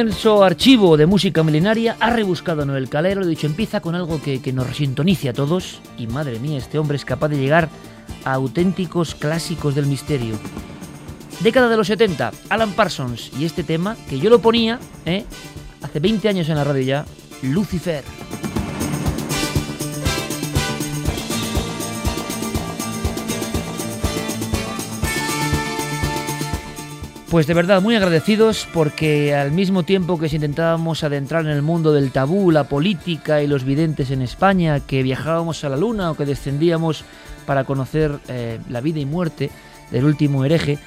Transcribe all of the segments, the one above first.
Inmenso archivo de música milenaria ha rebuscado Noel Calero, dicho, empieza con algo que, que nos sintonice a todos y madre mía, este hombre es capaz de llegar a auténticos clásicos del misterio. Década de los 70, Alan Parsons y este tema que yo lo ponía ¿eh? hace 20 años en la radio ya, Lucifer. Pues de verdad, muy agradecidos porque al mismo tiempo que intentábamos adentrar en el mundo del tabú, la política y los videntes en España, que viajábamos a la luna o que descendíamos para conocer eh, la vida y muerte del último hereje,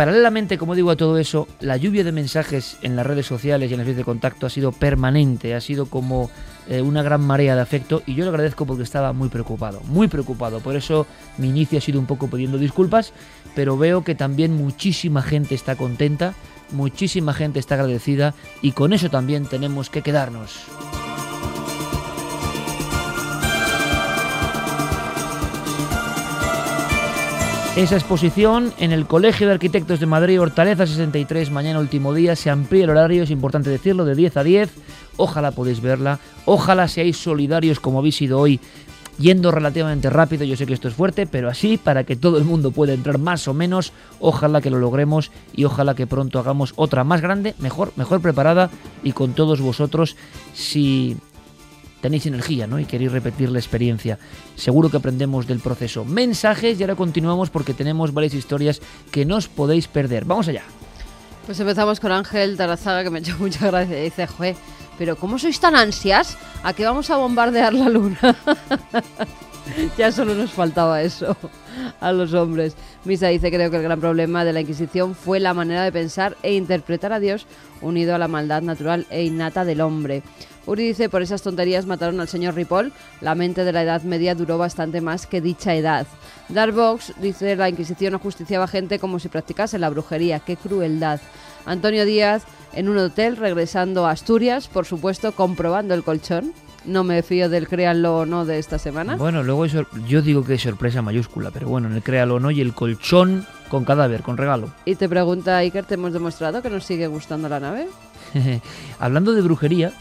Paralelamente, como digo a todo eso, la lluvia de mensajes en las redes sociales y en las redes de contacto ha sido permanente, ha sido como eh, una gran marea de afecto y yo lo agradezco porque estaba muy preocupado, muy preocupado. Por eso mi inicio ha sido un poco pidiendo disculpas, pero veo que también muchísima gente está contenta, muchísima gente está agradecida y con eso también tenemos que quedarnos. Esa exposición en el Colegio de Arquitectos de Madrid, Hortaleza 63, mañana último día, se amplía el horario, es importante decirlo, de 10 a 10. Ojalá podéis verla, ojalá seáis solidarios como habéis sido hoy, yendo relativamente rápido, yo sé que esto es fuerte, pero así para que todo el mundo pueda entrar más o menos, ojalá que lo logremos y ojalá que pronto hagamos otra más grande, mejor, mejor preparada y con todos vosotros si tenéis energía ¿no? y queréis repetir la experiencia. Seguro que aprendemos del proceso. Mensajes y ahora continuamos porque tenemos varias historias que no os podéis perder. Vamos allá. Pues empezamos con Ángel Tarazaga que me ha mucha gracia. Dice, Jue, pero ¿cómo sois tan ansias a que vamos a bombardear la luna? ya solo nos faltaba eso a los hombres. Misa dice, creo que el gran problema de la Inquisición fue la manera de pensar e interpretar a Dios unido a la maldad natural e innata del hombre. Uri dice, por esas tonterías mataron al señor Ripoll. La mente de la Edad Media duró bastante más que dicha edad. Darbox dice, la Inquisición ajusticiaba gente como si practicase la brujería. ¡Qué crueldad! Antonio Díaz, en un hotel, regresando a Asturias, por supuesto, comprobando el colchón. No me fío del créanlo o no de esta semana. Bueno, luego yo digo que es sorpresa mayúscula, pero bueno, en el créalo o no y el colchón con cadáver, con regalo. Y te pregunta Iker, ¿te hemos demostrado que nos sigue gustando la nave? Hablando de brujería,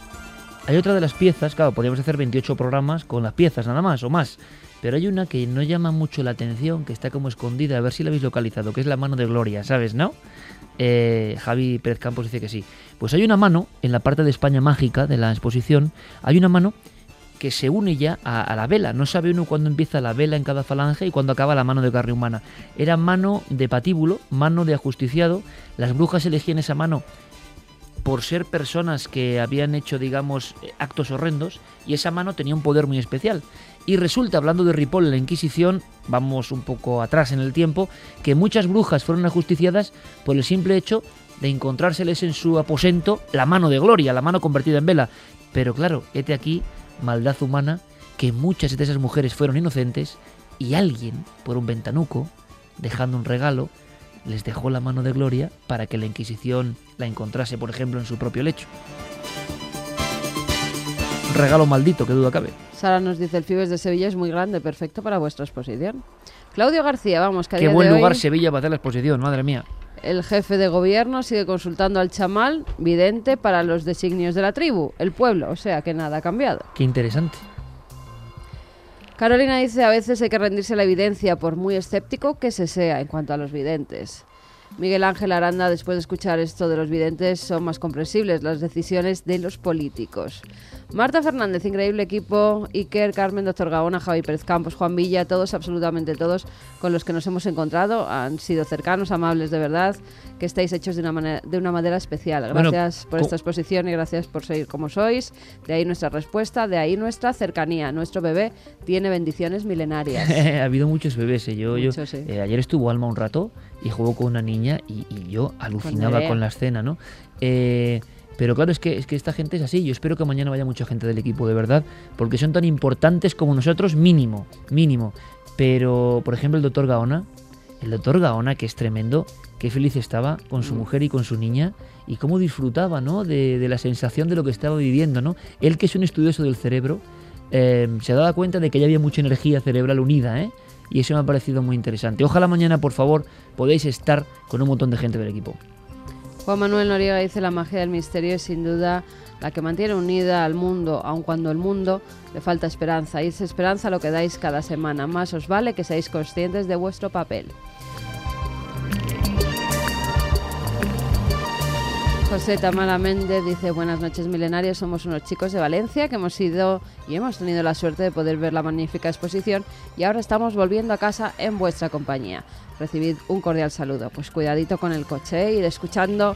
hay otra de las piezas, claro, podríamos hacer 28 programas con las piezas nada más o más, pero hay una que no llama mucho la atención, que está como escondida, a ver si la habéis localizado, que es la mano de Gloria, ¿sabes, no? Eh, Javi Pérez Campos dice que sí. Pues hay una mano, en la parte de España mágica de la exposición, hay una mano que se une ya a, la vela. No sabe uno cuándo empieza la vela en cada falange y cuándo acaba la mano de carne humana. Era mano de patíbulo, mano de ajusticiado. Las brujas elegían esa mano por ser personas que habían hecho, digamos, actos horrendos, y esa mano tenía un poder muy especial. Y resulta, hablando de Ripoll en la Inquisición, vamos un poco atrás en el tiempo, que muchas brujas fueron ajusticiadas por el simple hecho de encontrárseles en su aposento la mano de gloria, la mano convertida en vela. Pero claro, este aquí, maldad humana, que muchas de esas mujeres fueron inocentes y alguien, por un ventanuco, dejando un regalo, les dejó la mano de gloria para que la Inquisición la encontrase, por ejemplo, en su propio lecho. Regalo maldito, que duda cabe. Sara nos dice, el Fibes de Sevilla es muy grande, perfecto para vuestra exposición. Claudio García, vamos, que Qué buen lugar Sevilla para hacer la exposición, madre mía. El jefe de gobierno sigue consultando al chamal vidente para los designios de la tribu, el pueblo, o sea que nada ha cambiado. Qué interesante. Carolina dice, a veces hay que rendirse a la evidencia por muy escéptico que se sea en cuanto a los videntes. Miguel Ángel Aranda, después de escuchar esto de los videntes, son más comprensibles las decisiones de los políticos. Marta Fernández, increíble equipo, Iker, Carmen, Doctor Gaona, Javi Pérez Campos, Juan Villa, todos, absolutamente todos con los que nos hemos encontrado. Han sido cercanos, amables de verdad, que estáis hechos de una, manera, de una manera especial. Gracias por esta exposición y gracias por seguir como sois. De ahí nuestra respuesta, de ahí nuestra cercanía. Nuestro bebé tiene bendiciones milenarias. ha habido muchos bebés. ¿eh? Yo, yo eh, ayer estuvo Alma un rato y jugó con una niña y, y yo alucinaba con, la escena, ¿no? Eh, pero claro, es que, es que esta gente es así. Yo espero que mañana vaya mucha gente del equipo, de verdad, porque son tan importantes como nosotros, mínimo, mínimo. Pero, por ejemplo, el doctor Gaona, el doctor Gaona, que es tremendo, qué feliz estaba con su mm. mujer y con su niña, y cómo disfrutaba, ¿no? De, la sensación de lo que estaba viviendo, ¿no? Él, que es un estudioso del cerebro, eh, se daba cuenta de que ya había mucha energía cerebral unida, ¿eh? Y eso me ha parecido muy interesante. Ojalá mañana, por favor, podáis estar con un montón de gente del equipo. Juan Manuel Noriega dice la magia del misterio es sin duda la que mantiene unida al mundo, aun cuando el mundo le falta esperanza. Y esa esperanza lo que dais cada semana. Más os vale que seáis conscientes de vuestro papel. José Tamara Méndez dice buenas noches milenarios, somos unos chicos de Valencia que hemos ido y hemos tenido la suerte de poder ver la magnífica exposición y ahora estamos volviendo a casa en vuestra compañía recibid un cordial saludo. Pues cuidadito con el coche, ¿eh? ir escuchando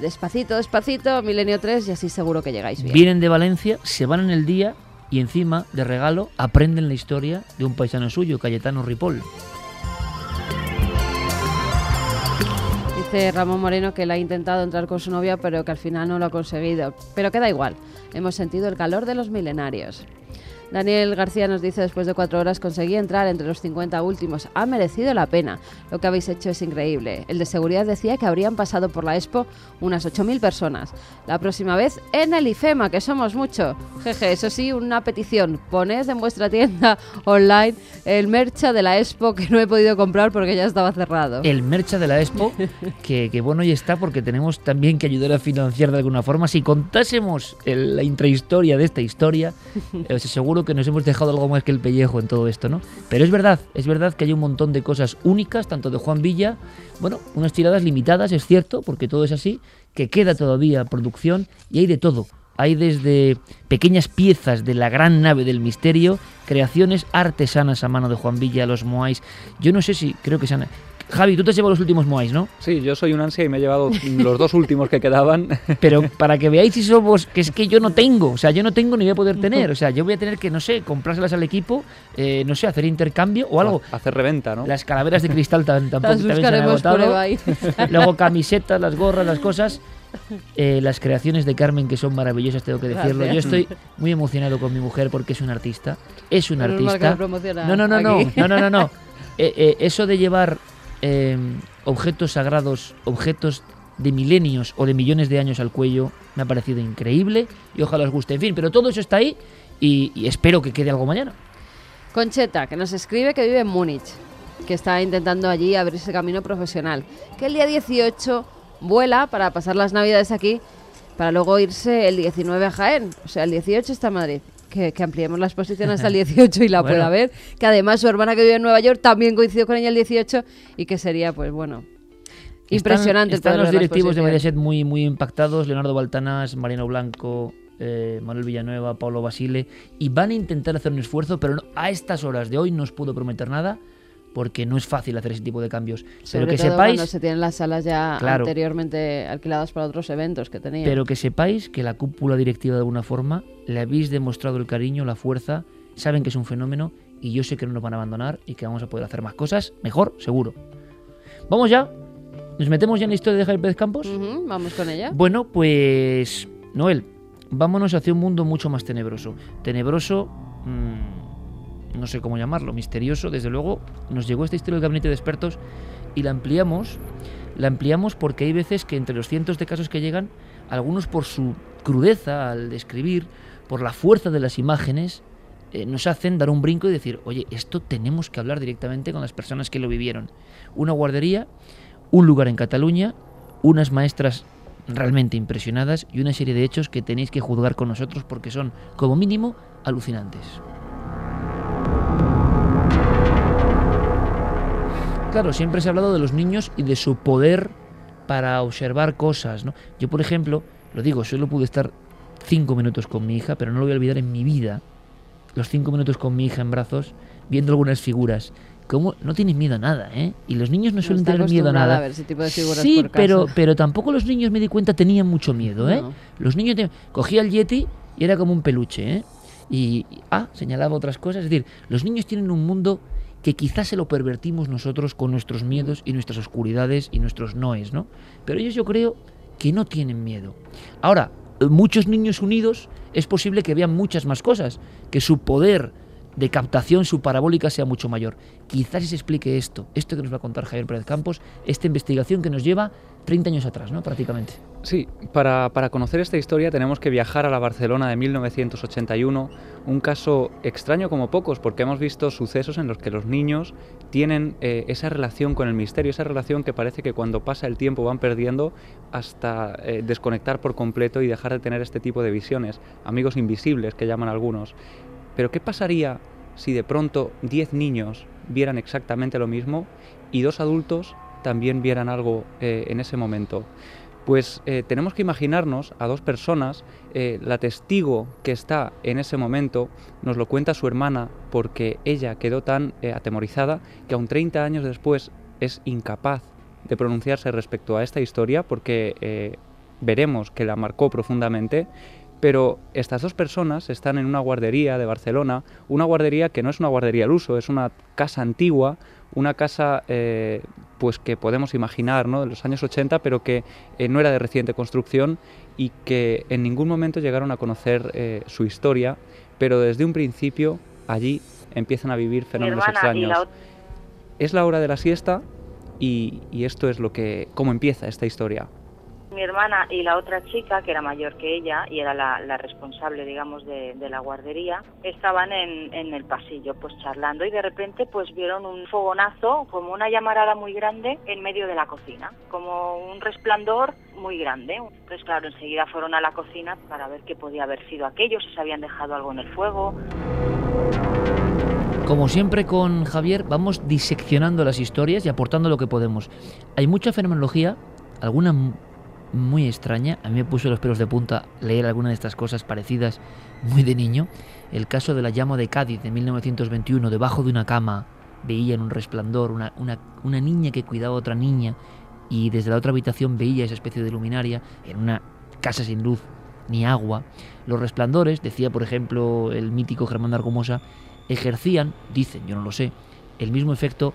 despacito, despacito, Milenio 3 y así seguro que llegáis bien. Vienen de Valencia, se van en el día y encima, de regalo, aprenden la historia de un paisano suyo, Cayetano Ripoll. Ramón Moreno que él ha intentado entrar con su novia, pero que al final no lo ha conseguido. Pero queda igual, hemos sentido el calor de los milenarios. Daniel García nos dice, después de cuatro horas conseguí entrar entre los 50 últimos. Ha merecido la pena. Lo que habéis hecho es increíble. El de seguridad decía que habrían pasado por la Expo unas 8.000 personas. La próxima vez en el IFEMA, que somos mucho. Jeje, eso sí, una petición. Poned en vuestra tienda online el mercha de la Expo que no he podido comprar porque ya estaba cerrado. El mercha de la Expo, que, bueno, ya está porque tenemos también que ayudar a financiar de alguna forma. Si contásemos la intrahistoria de esta historia, os que nos hemos dejado algo más que el pellejo en todo esto, ¿no? Pero es verdad, es verdad que hay un montón de cosas únicas, tanto de Juan Villa, bueno, unas tiradas limitadas, es cierto, porque todo es así, que queda todavía producción y hay de todo. Hay desde pequeñas piezas de la gran nave del misterio, creaciones artesanas a mano de Juan Villa, los Moais. Yo no sé si, creo que sean Javi, tú te has llevado los últimos Moais, ¿no? Sí, yo soy un ansia y me he llevado los dos últimos que quedaban. Pero para que veáis si somos, que es que yo no tengo, o sea, yo no tengo ni voy a poder tener, o sea, yo voy a tener que, no sé, comprárselas al equipo, eh, no sé, hacer intercambio o algo. Hacer reventa, ¿no? Las calaveras de cristal tampoco también se han agotado. Luego camisetas, las gorras, las cosas. Eh, las creaciones de Carmen que son maravillosas, tengo que decirlo. Yo estoy muy emocionado con mi mujer porque es una artista. Es una artista. No, no, no, no, no, no, no, no. Eh, eso de llevar Em, objetos sagrados, objetos de milenios o de millones de años al cuello, me ha parecido increíble y ojalá os guste. En fin, pero todo eso está ahí y, espero que quede algo mañana. Concheta, que nos escribe que vive en Múnich, que está intentando allí abrirse camino profesional, que el día 18 vuela para pasar las navidades aquí, para luego irse el 19 a Jaén, o sea, el 18 está en Madrid que, ampliemos la exposición hasta el 18 y la pueda ver. Que además su hermana que vive en Nueva York también coincidió con ella el 18 y que sería, pues bueno, impresionante. Están, los directivos de Mediaset muy, muy impactados, Leonardo Baltanás, Mariano Blanco, eh, Manuel Villanueva, Pablo Basile, y van a intentar hacer un esfuerzo, pero a estas horas de hoy no os puedo prometer nada porque no es fácil hacer ese tipo de cambios. pero que sepáis cuando se tienen las salas ya anteriormente alquiladas para otros eventos que tenían. Pero que sepáis que la cúpula directiva de alguna forma le habéis demostrado el cariño, la fuerza, saben que es un fenómeno y yo sé que no nos van a abandonar y que vamos a poder hacer más cosas, mejor, seguro. Vamos ya. ¿Nos metemos ya en la historia de Javier Pérez Campos? vamos con ella. Bueno, pues Noel, vámonos hacia un mundo mucho más tenebroso. Tenebroso mm, no sé cómo llamarlo, misterioso, desde luego nos llegó esta historia del gabinete de expertos y la ampliamos, la ampliamos porque hay veces que entre los cientos de casos que llegan, algunos por su crudeza al describir, por la fuerza de las imágenes, eh, nos hacen dar un brinco y decir, oye, esto tenemos que hablar directamente con las personas que lo vivieron. Una guardería, un lugar en Cataluña, unas maestras realmente impresionadas y una serie de hechos que tenéis que juzgar con nosotros porque son, como mínimo, alucinantes. Claro, siempre se ha hablado de los niños y de su poder para observar cosas, ¿no? Yo, por ejemplo, lo digo, solo pude estar cinco minutos con mi hija, pero no lo voy a olvidar en mi vida. Los cinco minutos con mi hija en brazos, viendo algunas figuras. ¿Cómo? No tienen miedo a nada, ¿eh? Y los niños no, suelen tener miedo a nada. a ver ese tipo de figuras sí, por pero, pero tampoco los niños, me di cuenta, tenían mucho miedo, ¿eh? No. Los niños te- cogía el Yeti y era como un peluche, ¿eh? Y, y- ah, señalaba otras cosas. Es decir, los niños tienen un mundo que quizás se lo pervertimos nosotros con nuestros miedos y nuestras oscuridades y nuestros noes, ¿no? Pero ellos yo creo que no tienen miedo. Ahora, muchos niños unidos es posible que vean muchas más cosas, que su poder de captación, su parabólica sea mucho mayor. Quizás se explique esto, esto que nos va a contar Javier Pérez Campos, esta investigación que nos lleva 30 años atrás, ¿no? Prácticamente. Sí, para, para conocer esta historia tenemos que viajar a la Barcelona de 1981, un caso extraño como pocos, porque hemos visto sucesos en los que los niños tienen eh, esa relación con el misterio, esa relación que parece que cuando pasa el tiempo van perdiendo hasta eh, desconectar por completo y dejar de tener este tipo de visiones, amigos invisibles que llaman algunos. Pero ¿qué pasaría si de pronto 10 niños vieran exactamente lo mismo y dos adultos también vieran algo eh, en ese momento? Pues eh, tenemos que imaginarnos a dos personas, eh, la testigo que está en ese momento nos lo cuenta su hermana porque ella quedó tan atemorizada que aun 30 años después es incapaz de pronunciarse respecto a esta historia porque veremos que la marcó profundamente. Pero estas dos personas están en una guardería de Barcelona, una guardería que no es una guardería al uso, es una casa antigua, una casa eh, pues que podemos imaginar ¿no? de los años 80, pero que eh, no era de reciente construcción y que en ningún momento llegaron a conocer eh, su historia, pero desde un principio allí empiezan a vivir fenómenos extraños. la Es la hora de la siesta y, y esto es lo que cómo empieza esta historia. Mi hermana y la otra chica, que era mayor que ella y era la, responsable, digamos, de, la guardería, estaban en, el pasillo, pues charlando y de repente pues vieron un fogonazo, como una llamarada muy grande en medio de la cocina, como un resplandor muy grande. Entonces, claro, enseguida fueron a la cocina para ver qué podía haber sido aquello, si se habían dejado algo en el fuego. Como siempre con Javier, vamos diseccionando las historias y aportando lo que podemos. Hay mucha fenomenología, alguna muy extraña. A mí me puso los pelos de punta leer alguna de estas cosas parecidas muy de niño. El caso de la llama de Cádiz de 1921, debajo de una cama veían un resplandor, una, una, una niña que cuidaba a otra niña y desde la otra habitación veía esa especie de luminaria en una casa sin luz ni agua. Los resplandores, decía por ejemplo el mítico Germán Argumosa, ejercían, dicen, yo no lo sé, el mismo efecto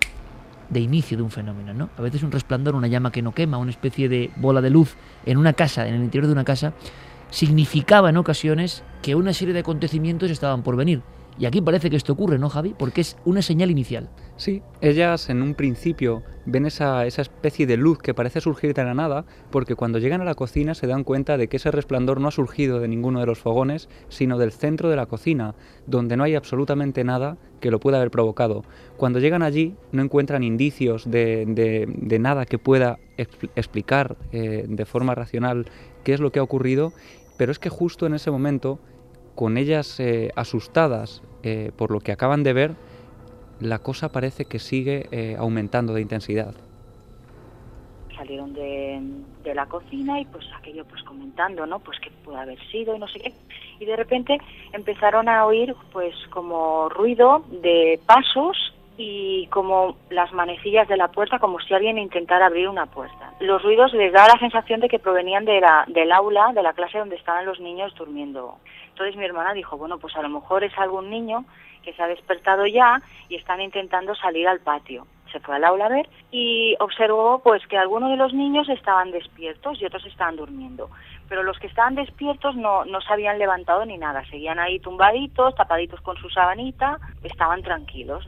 de inicio de un fenómeno, ¿no? A veces un resplandor, una llama que no quema, una especie de bola de luz en una casa, en el interior de una casa, significaba en ocasiones que una serie de acontecimientos estaban por venir. Y aquí parece que esto ocurre, ¿no, Javi? Porque es una señal inicial. Sí, ellas en un principio ven esa, esa especie de luz que parece surgir de la nada, porque cuando llegan a la cocina se dan cuenta de que ese resplandor no ha surgido de ninguno de los fogones, sino del centro de la cocina, donde no hay absolutamente nada que lo pueda haber provocado. Cuando llegan allí no encuentran indicios de, de- nada que pueda expl- explicar eh, de forma racional qué es lo que ha ocurrido, pero es que justo en ese momento, con ellas eh, asustadas eh, por lo que acaban de ver, la cosa parece que sigue eh, aumentando de intensidad. salieron de, de la cocina y pues aquello pues comentando, ¿no? Pues qué puede haber sido y no sé qué. Y de repente empezaron a oír pues como ruido de pasos y como las manecillas de la puerta como si alguien intentara abrir una puerta. Los ruidos les daba la sensación de que provenían de la, del aula, de la clase donde estaban los niños durmiendo. Entonces mi hermana dijo, bueno, pues a lo mejor es algún niño que se ha despertado ya y están intentando salir al patio. Se fue al aula a ver y observó pues que algunos de los niños estaban despiertos y otros estaban durmiendo. Pero los que estaban despiertos no, no se habían levantado ni nada, seguían ahí tumbaditos, tapaditos con su sabanita, estaban tranquilos.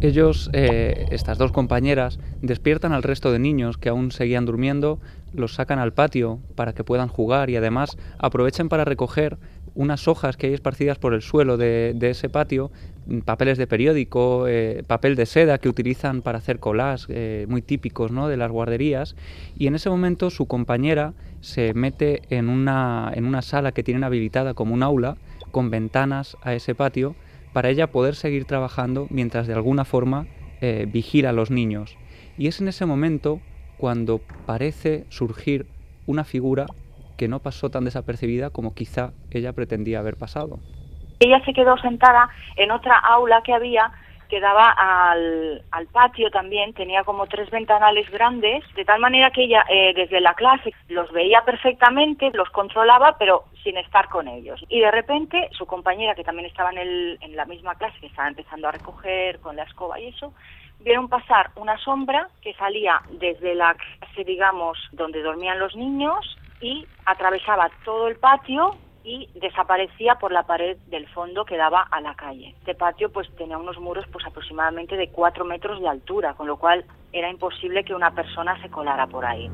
Ellos, eh, estas dos compañeras, despiertan al resto de niños que aún seguían durmiendo, los sacan al patio para que puedan jugar y además aprovechan para recoger unas hojas que hay esparcidas por el suelo de, ese patio, mm, papeles de periódico, eh, papel de seda que utilizan para hacer collages eh, muy típicos ¿no? de las guarderías. Y en ese momento su compañera se mete en una, en una sala que tienen habilitada como un aula, con ventanas a ese patio, para ella poder seguir trabajando mientras de alguna forma eh, vigila a los niños. Y es en ese momento cuando parece surgir una figura que no pasó tan desapercibida como quizá ella pretendía haber pasado. Ella se quedó sentada en otra aula que había que daba al, al, patio también, tenía como tres ventanales grandes, de tal manera que ella eh, desde la clase los veía perfectamente, los controlaba, pero sin estar con ellos. Y de repente su compañera, que también estaba en, el, en la misma clase, que estaba empezando a recoger con la escoba y eso, vieron pasar una sombra que salía desde la clase, digamos, donde dormían los niños y atravesaba todo el patio y desaparecía por la pared del fondo que daba a la calle. Este patio pues tenía unos muros pues aproximadamente de cuatro metros de altura, con lo cual era imposible que una persona se colara por ahí.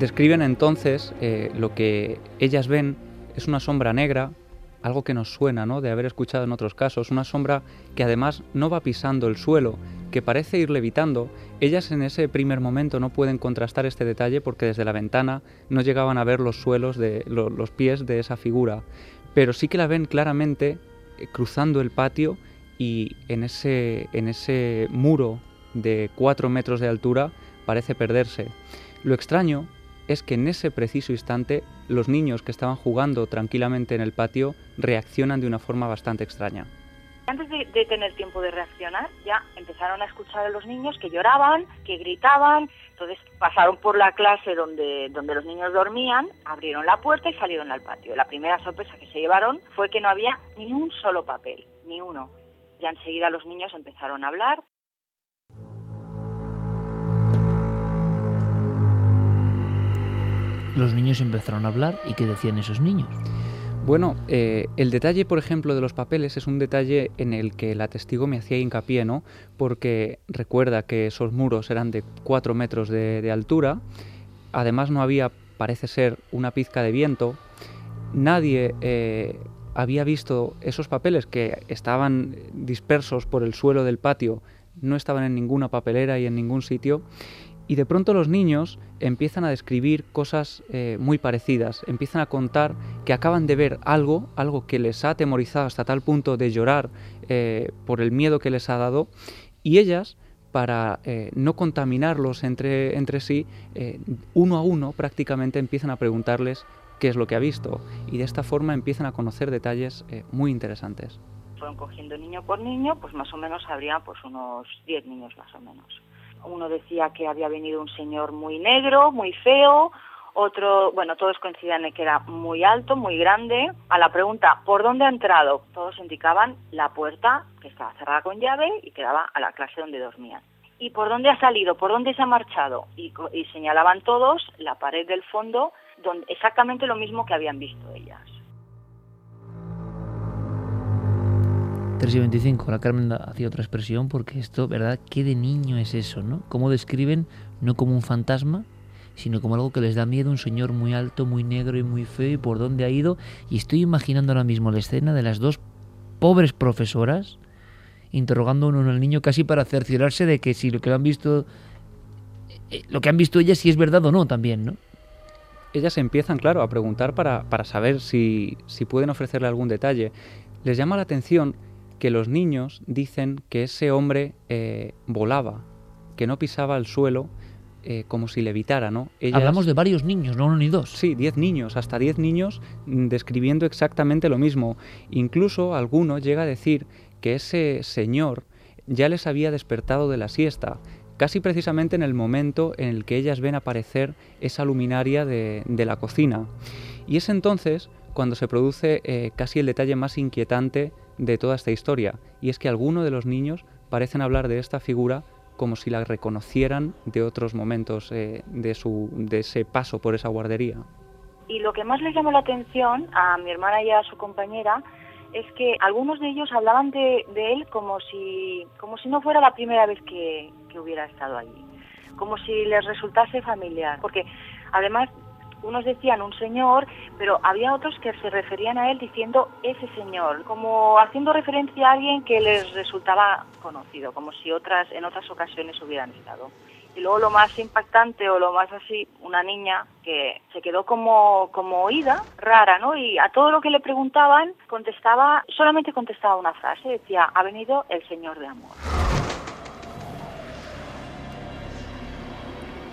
Describen entonces eh, lo que ellas ven es una sombra negra algo que nos suena, ¿no? De haber escuchado en otros casos, una sombra que además no va pisando el suelo, que parece ir levitando. Ellas en ese primer momento no pueden contrastar este detalle porque desde la ventana no llegaban a ver los suelos de los pies de esa figura, pero sí que la ven claramente eh, cruzando el patio y en ese, en ese muro de cuatro metros de altura parece perderse. Lo extraño es que en ese preciso instante los niños que estaban jugando tranquilamente en el patio reaccionan de una forma bastante extraña. Antes de, tener tiempo de reaccionar, ya empezaron a escuchar a los niños que lloraban, que gritaban, entonces pasaron por la clase donde, donde los niños dormían, abrieron la puerta y salieron al patio. La primera sorpresa que se llevaron fue que no había ni un solo papel, ni uno. Ya enseguida los niños empezaron a hablar, los niños empezaron a hablar y qué decían esos niños. Bueno, eh, el detalle, por ejemplo, de los papeles es un detalle en el que la testigo me hacía hincapié, ¿no? Porque recuerda que esos muros eran de 4 metros de, altura, además no había, parece ser, una pizca de viento, nadie eh, había visto esos papeles que estaban dispersos por el suelo del patio, no estaban en ninguna papelera y en ningún sitio, y de pronto los niños empiezan a describir cosas eh, muy parecidas, empiezan a contar que acaban de ver algo, algo que les ha atemorizado hasta tal punto de llorar eh, por el miedo que les ha dado, y ellas, para eh, no contaminarlos entre, entre sí, uno a uno prácticamente empiezan a preguntarles qué es lo que ha visto, y de esta forma empiezan a conocer detalles muy interesantes. Fueron cogiendo niño por niño, pues más o menos habría pues unos 10 niños más o menos. Uno decía que había venido un señor muy negro, muy feo, otro, bueno, todos coincidían en que era muy alto, muy grande. A la pregunta, ¿por dónde ha entrado? Todos indicaban la puerta que estaba cerrada con llave y que daba a la clase donde dormían. ¿Y por dónde ha salido? ¿Por dónde se ha marchado? Y, y señalaban todos la pared del fondo, donde, exactamente lo mismo que habían visto ellas. 3 y 25, la Carmen hacía otra expresión porque esto, ¿verdad? ¿Qué de niño es eso, no? ¿Cómo describen no como un fantasma, sino como algo que les da miedo, un señor muy alto, muy negro y muy feo y por dónde ha ido? Y estoy imaginando ahora mismo la escena de las dos pobres profesoras interrogando uno al niño casi para cerciorarse de que si lo que han visto eh, lo que han visto ellas si es verdad o no también, ¿no? Ellas empiezan, claro, a preguntar para, para saber si, si pueden ofrecerle algún detalle. Les llama la atención que los niños dicen que ese hombre eh, volaba, que no pisaba el suelo eh, como si levitara, ¿no? Hablamos de varios niños, no uno ni dos. Sí, diez niños, hasta diez niños mm, describiendo exactamente lo mismo. Incluso alguno llega a decir que ese señor ya les había despertado de la siesta, casi precisamente en el momento en el que ellas ven aparecer esa luminaria de, la cocina. Y es entonces cuando se produce eh, casi el detalle más inquietante de toda esta historia, y es que algunos de los niños parecen hablar de esta figura como si la reconocieran de otros momentos eh, de, su, de ese paso por esa guardería. Y lo que más les llamó la atención a mi hermana y a su compañera es que algunos de ellos hablaban de, de él como si, como si no fuera la primera vez que, que hubiera estado allí, como si les resultase familiar, porque además unos decían un señor, pero había otros que se referían a él diciendo ese señor, como haciendo referencia a alguien que les resultaba conocido, como si otras en otras ocasiones hubieran estado. Y luego lo más impactante o lo más así, una niña que se quedó como, como oída, rara, ¿no? Y a todo lo que le preguntaban contestaba, solamente contestaba una frase, decía, ha venido el Señor de Amor.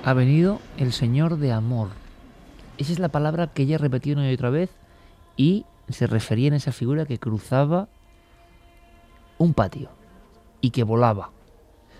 Ha venido el Señor de Amor. Esa es la palabra que ella repetió una y otra vez y se refería en esa figura que cruzaba un patio y que volaba.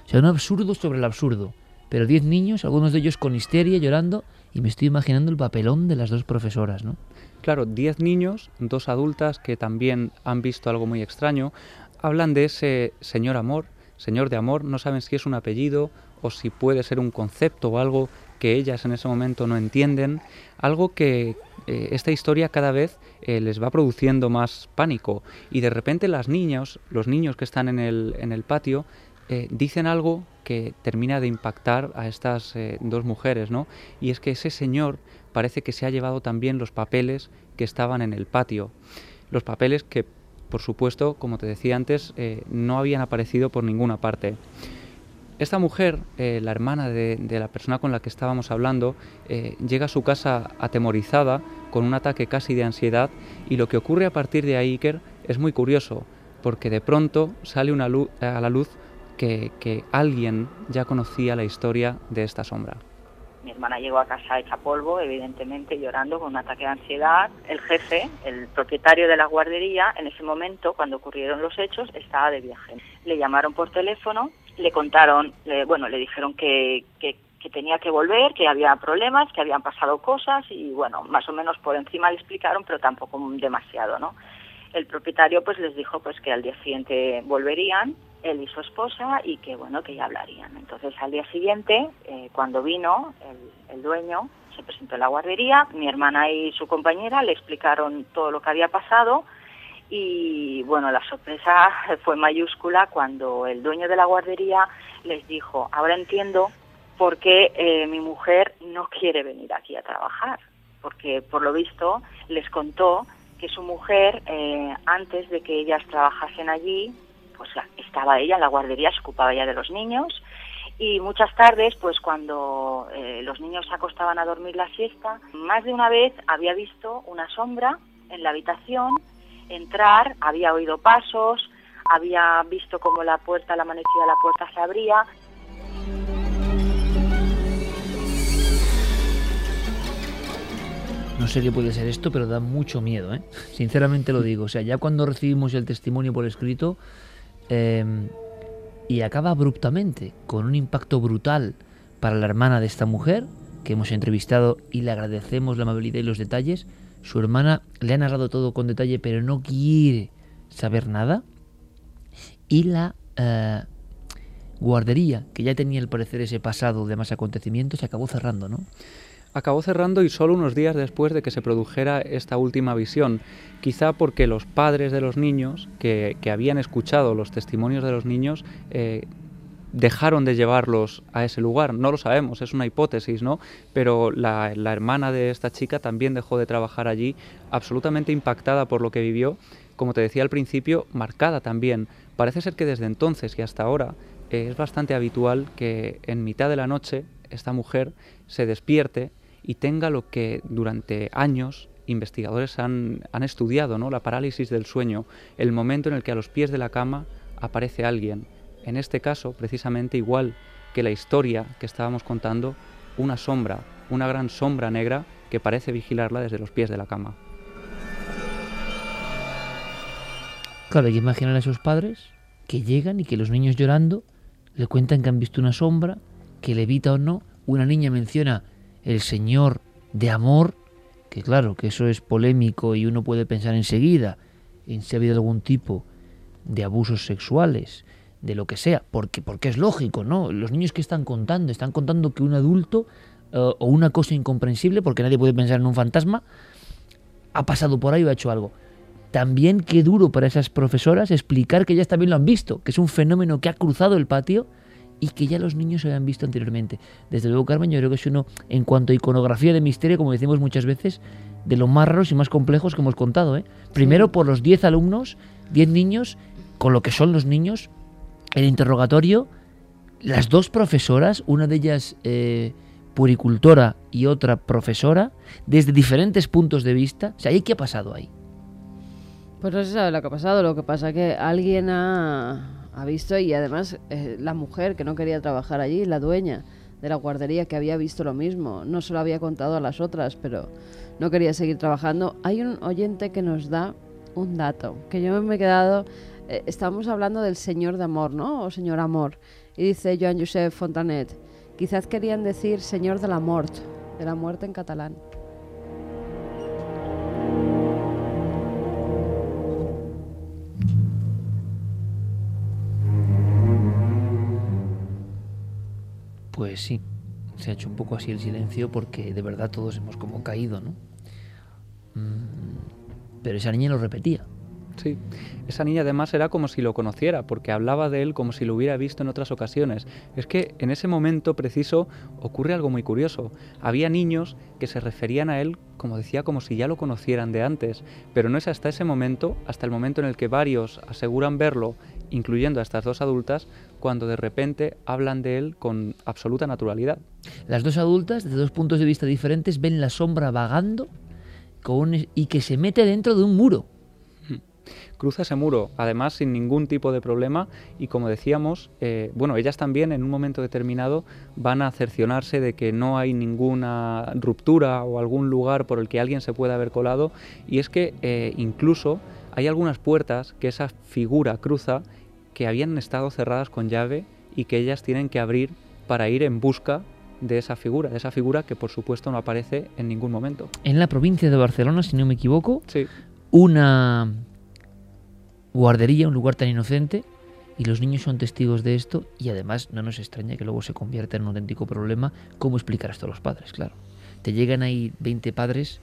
O sea, un absurdo sobre el absurdo. Pero diez niños, algunos de ellos con histeria, llorando, y me estoy imaginando el papelón de las dos profesoras, ¿no? Claro, diez niños, dos adultas que también han visto algo muy extraño, hablan de ese señor amor, señor de amor, no saben si es un apellido o si puede ser un concepto o algo que ellas en ese momento no entienden, algo que eh, esta historia cada vez eh, les va produciendo más pánico y de repente las niñas, los niños que están en el, en el patio, eh, dicen algo que termina de impactar a estas dos mujeres, ¿no? Y es que ese señor parece que se ha llevado también los papeles que estaban en el patio. Los papeles que, por supuesto, como te decía antes, no habían aparecido por ninguna parte. Esta mujer, eh, la hermana de, la persona con la que estábamos hablando, eh, llega a su casa atemorizada, con un ataque casi de ansiedad, y lo que ocurre a partir de ahí, Iker, es muy curioso, porque de pronto sale una luz, a la luz que, que alguien ya conocía la historia de esta sombra. Mi hermana llegó a casa hecha polvo, evidentemente llorando con un ataque de ansiedad. El jefe, el propietario de la guardería, en ese momento, cuando ocurrieron los hechos, estaba de viaje. Le llamaron por teléfono le contaron, bueno, le dijeron que, que, tenía que volver, que había problemas, que habían pasado cosas y bueno, más o menos por encima le explicaron, pero tampoco demasiado, ¿no? El propietario pues les dijo pues que al día siguiente volverían, él y su esposa, y que bueno, que ya hablarían. Entonces al día siguiente, eh, cuando vino el, el dueño, se presentó en la guardería, mi hermana y su compañera le explicaron todo lo que había pasado, y bueno, la sorpresa fue mayúscula cuando el dueño de la guardería les dijo, ahora entiendo por qué eh, mi mujer no quiere venir aquí a trabajar, porque por lo visto les contó que su mujer, eh, antes de que ellas trabajasen allí, pues estaba ella en la guardería, se ocupaba ya de los niños, y muchas tardes, pues cuando eh, los niños se acostaban a dormir la siesta, más de una vez había visto una sombra en la habitación entrar, había oído pasos, había visto cómo la puerta, la manecilla de la puerta se abría. No sé qué puede ser esto, pero da mucho miedo, ¿eh? Sinceramente lo digo. O sea, ya cuando recibimos el testimonio por escrito em, y acaba abruptamente, con un impacto brutal para la hermana de esta mujer, que hemos entrevistado y le agradecemos la amabilidad y los detalles, su hermana le ha narrado todo con detalle, pero no quiere saber nada. Y la eh, guardería, que ya tenía al parecer ese pasado de más acontecimientos, se acabó cerrando, ¿no? Acabó cerrando y solo unos días después de que se produjera esta última visión, quizá porque los padres de los niños, que, habían escuchado los testimonios de los niños, eh, dejaron de llevarlos a ese lugar. No lo sabemos, es una hipótesis, ¿no? Pero la, hermana de esta chica también dejó de trabajar allí, absolutamente impactada por lo que vivió, como te decía al principio, marcada también. Parece ser que desde entonces y hasta ahora eh, es bastante habitual que en mitad de la noche esta mujer se despierte y tenga lo que durante años investigadores han, han estudiado, ¿no? La parálisis del sueño, el momento en el que a los pies de la cama aparece alguien en este caso, precisamente igual que la historia que estábamos contando, una sombra, una gran sombra negra que parece vigilarla desde los pies de la cama. Claro, que imaginar a esos padres que llegan y que los niños llorando le cuentan que han visto una sombra, que levita o no. Una niña menciona el Señor de amor, que claro, que eso es polémico y uno puede pensar enseguida en si ha habido algún tipo de abusos sexuales, de lo que sea, porque, porque es lógico, ¿no? Los niños que están contando, están contando que un adulto eh, o una cosa incomprensible, porque nadie puede pensar en un fantasma, ha pasado por ahí o ha hecho algo. También qué duro para esas profesoras explicar que ellas también lo han visto, que es un fenómeno que ha cruzado el patio y que ya los niños se habían visto anteriormente. Desde luego, Carmen, yo creo que es uno, en cuanto a iconografía de misterio, como decimos muchas veces, de los más raros y más complejos que hemos contado. ¿eh? Primero por los 10 alumnos, 10 niños, con lo que son los niños, el interrogatorio las dos profesoras, una de ellas eh, puricultora y otra profesora, desde diferentes puntos de vista. O sea, ¿y qué ha pasado ahí? Pues no se sabe lo que ha pasado, lo que pasa que alguien ha, ha visto y además eh, la mujer que no quería trabajar allí, la dueña de la guardería que había visto lo mismo, no se lo había contado a las otras, pero no quería seguir trabajando. Hay un oyente que nos da un dato, que yo me he quedado, eh, estamos hablando del señor de amor, ¿no? O señor amor. Y dice Joan Josep Fontanet, quizás querían decir señor de la mort, de la muerte en catalán. Pues sí, se ha hecho un poco así el silencio porque de verdad todos hemos como caído, ¿no? Mm, Pero esa niña lo repetía. Sí, esa niña además era como si lo conociera, porque hablaba de él como si lo hubiera visto en otras ocasiones. Es que en ese momento preciso ocurre algo muy curioso. Había niños que se referían a él, como decía, como si ya lo conocieran de antes, pero no es hasta ese momento, hasta el momento en el que varios aseguran verlo, incluyendo a estas dos adultas, cuando de repente hablan de él con absoluta naturalidad. Las dos adultas, desde dos puntos de vista diferentes, ven la sombra vagando y que se mete dentro de un muro. Cruza ese muro, además sin ningún tipo de problema y como decíamos, eh, bueno, ellas también en un momento determinado van a cercionarse de que no hay ninguna ruptura o algún lugar por el que alguien se pueda haber colado y es que eh, incluso hay algunas puertas que esa figura cruza que habían estado cerradas con llave y que ellas tienen que abrir para ir en busca de esa figura, de esa figura que por supuesto no aparece en ningún momento. En la provincia de Barcelona, si no me equivoco, Sí, una guardería, un lugar tan inocente, y los niños son testigos de esto, y además no nos extraña que luego se convierta en un auténtico problema cómo explicar esto a los padres, claro. Te llegan ahí 20 padres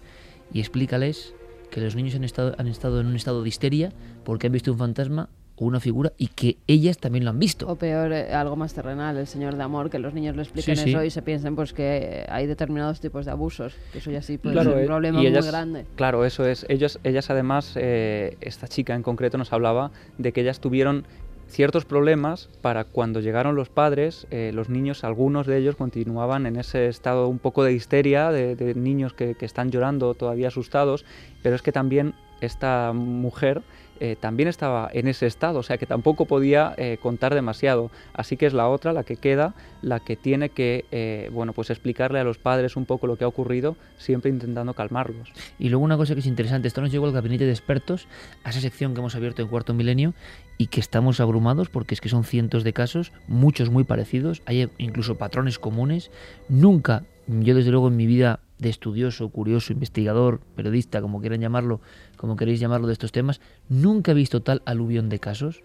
y explícales que los niños han estado, han estado en un estado de histeria porque han visto un fantasma o una figura y que ellas también lo han visto. O peor, eh, algo más terrenal, el señor de amor, que los niños le expliquen Sí, sí. eso y se piensen pues que hay determinados tipos de abusos, que eso ya sí puede Claro, ser un eh, problema y muy ellas- grande. Claro, eso es. Ellos, ellas además, eh, esta chica en concreto nos hablaba de que ellas tuvieron ciertos problemas para cuando llegaron los padres, eh, los niños, algunos de ellos continuaban en ese estado un poco de histeria, de, de niños que, que están llorando todavía asustados, pero es que también esta mujer eh, también estaba en ese estado, o sea que tampoco podía eh, contar demasiado. Así que es la otra, la que queda, la que tiene que, eh, bueno, pues explicarle a los padres un poco lo que ha ocurrido, siempre intentando calmarlos. Y luego una cosa que es interesante, esto nos llegó al gabinete de expertos, a esa sección que hemos abierto en Cuarto Milenio y que estamos abrumados porque es que son cientos de casos, muchos muy parecidos, hay incluso patrones comunes. Nunca, yo desde luego en mi vida de estudioso, curioso, investigador, periodista, como quieran llamarlo, como queréis llamarlo de estos temas, nunca he visto tal aluvión de casos.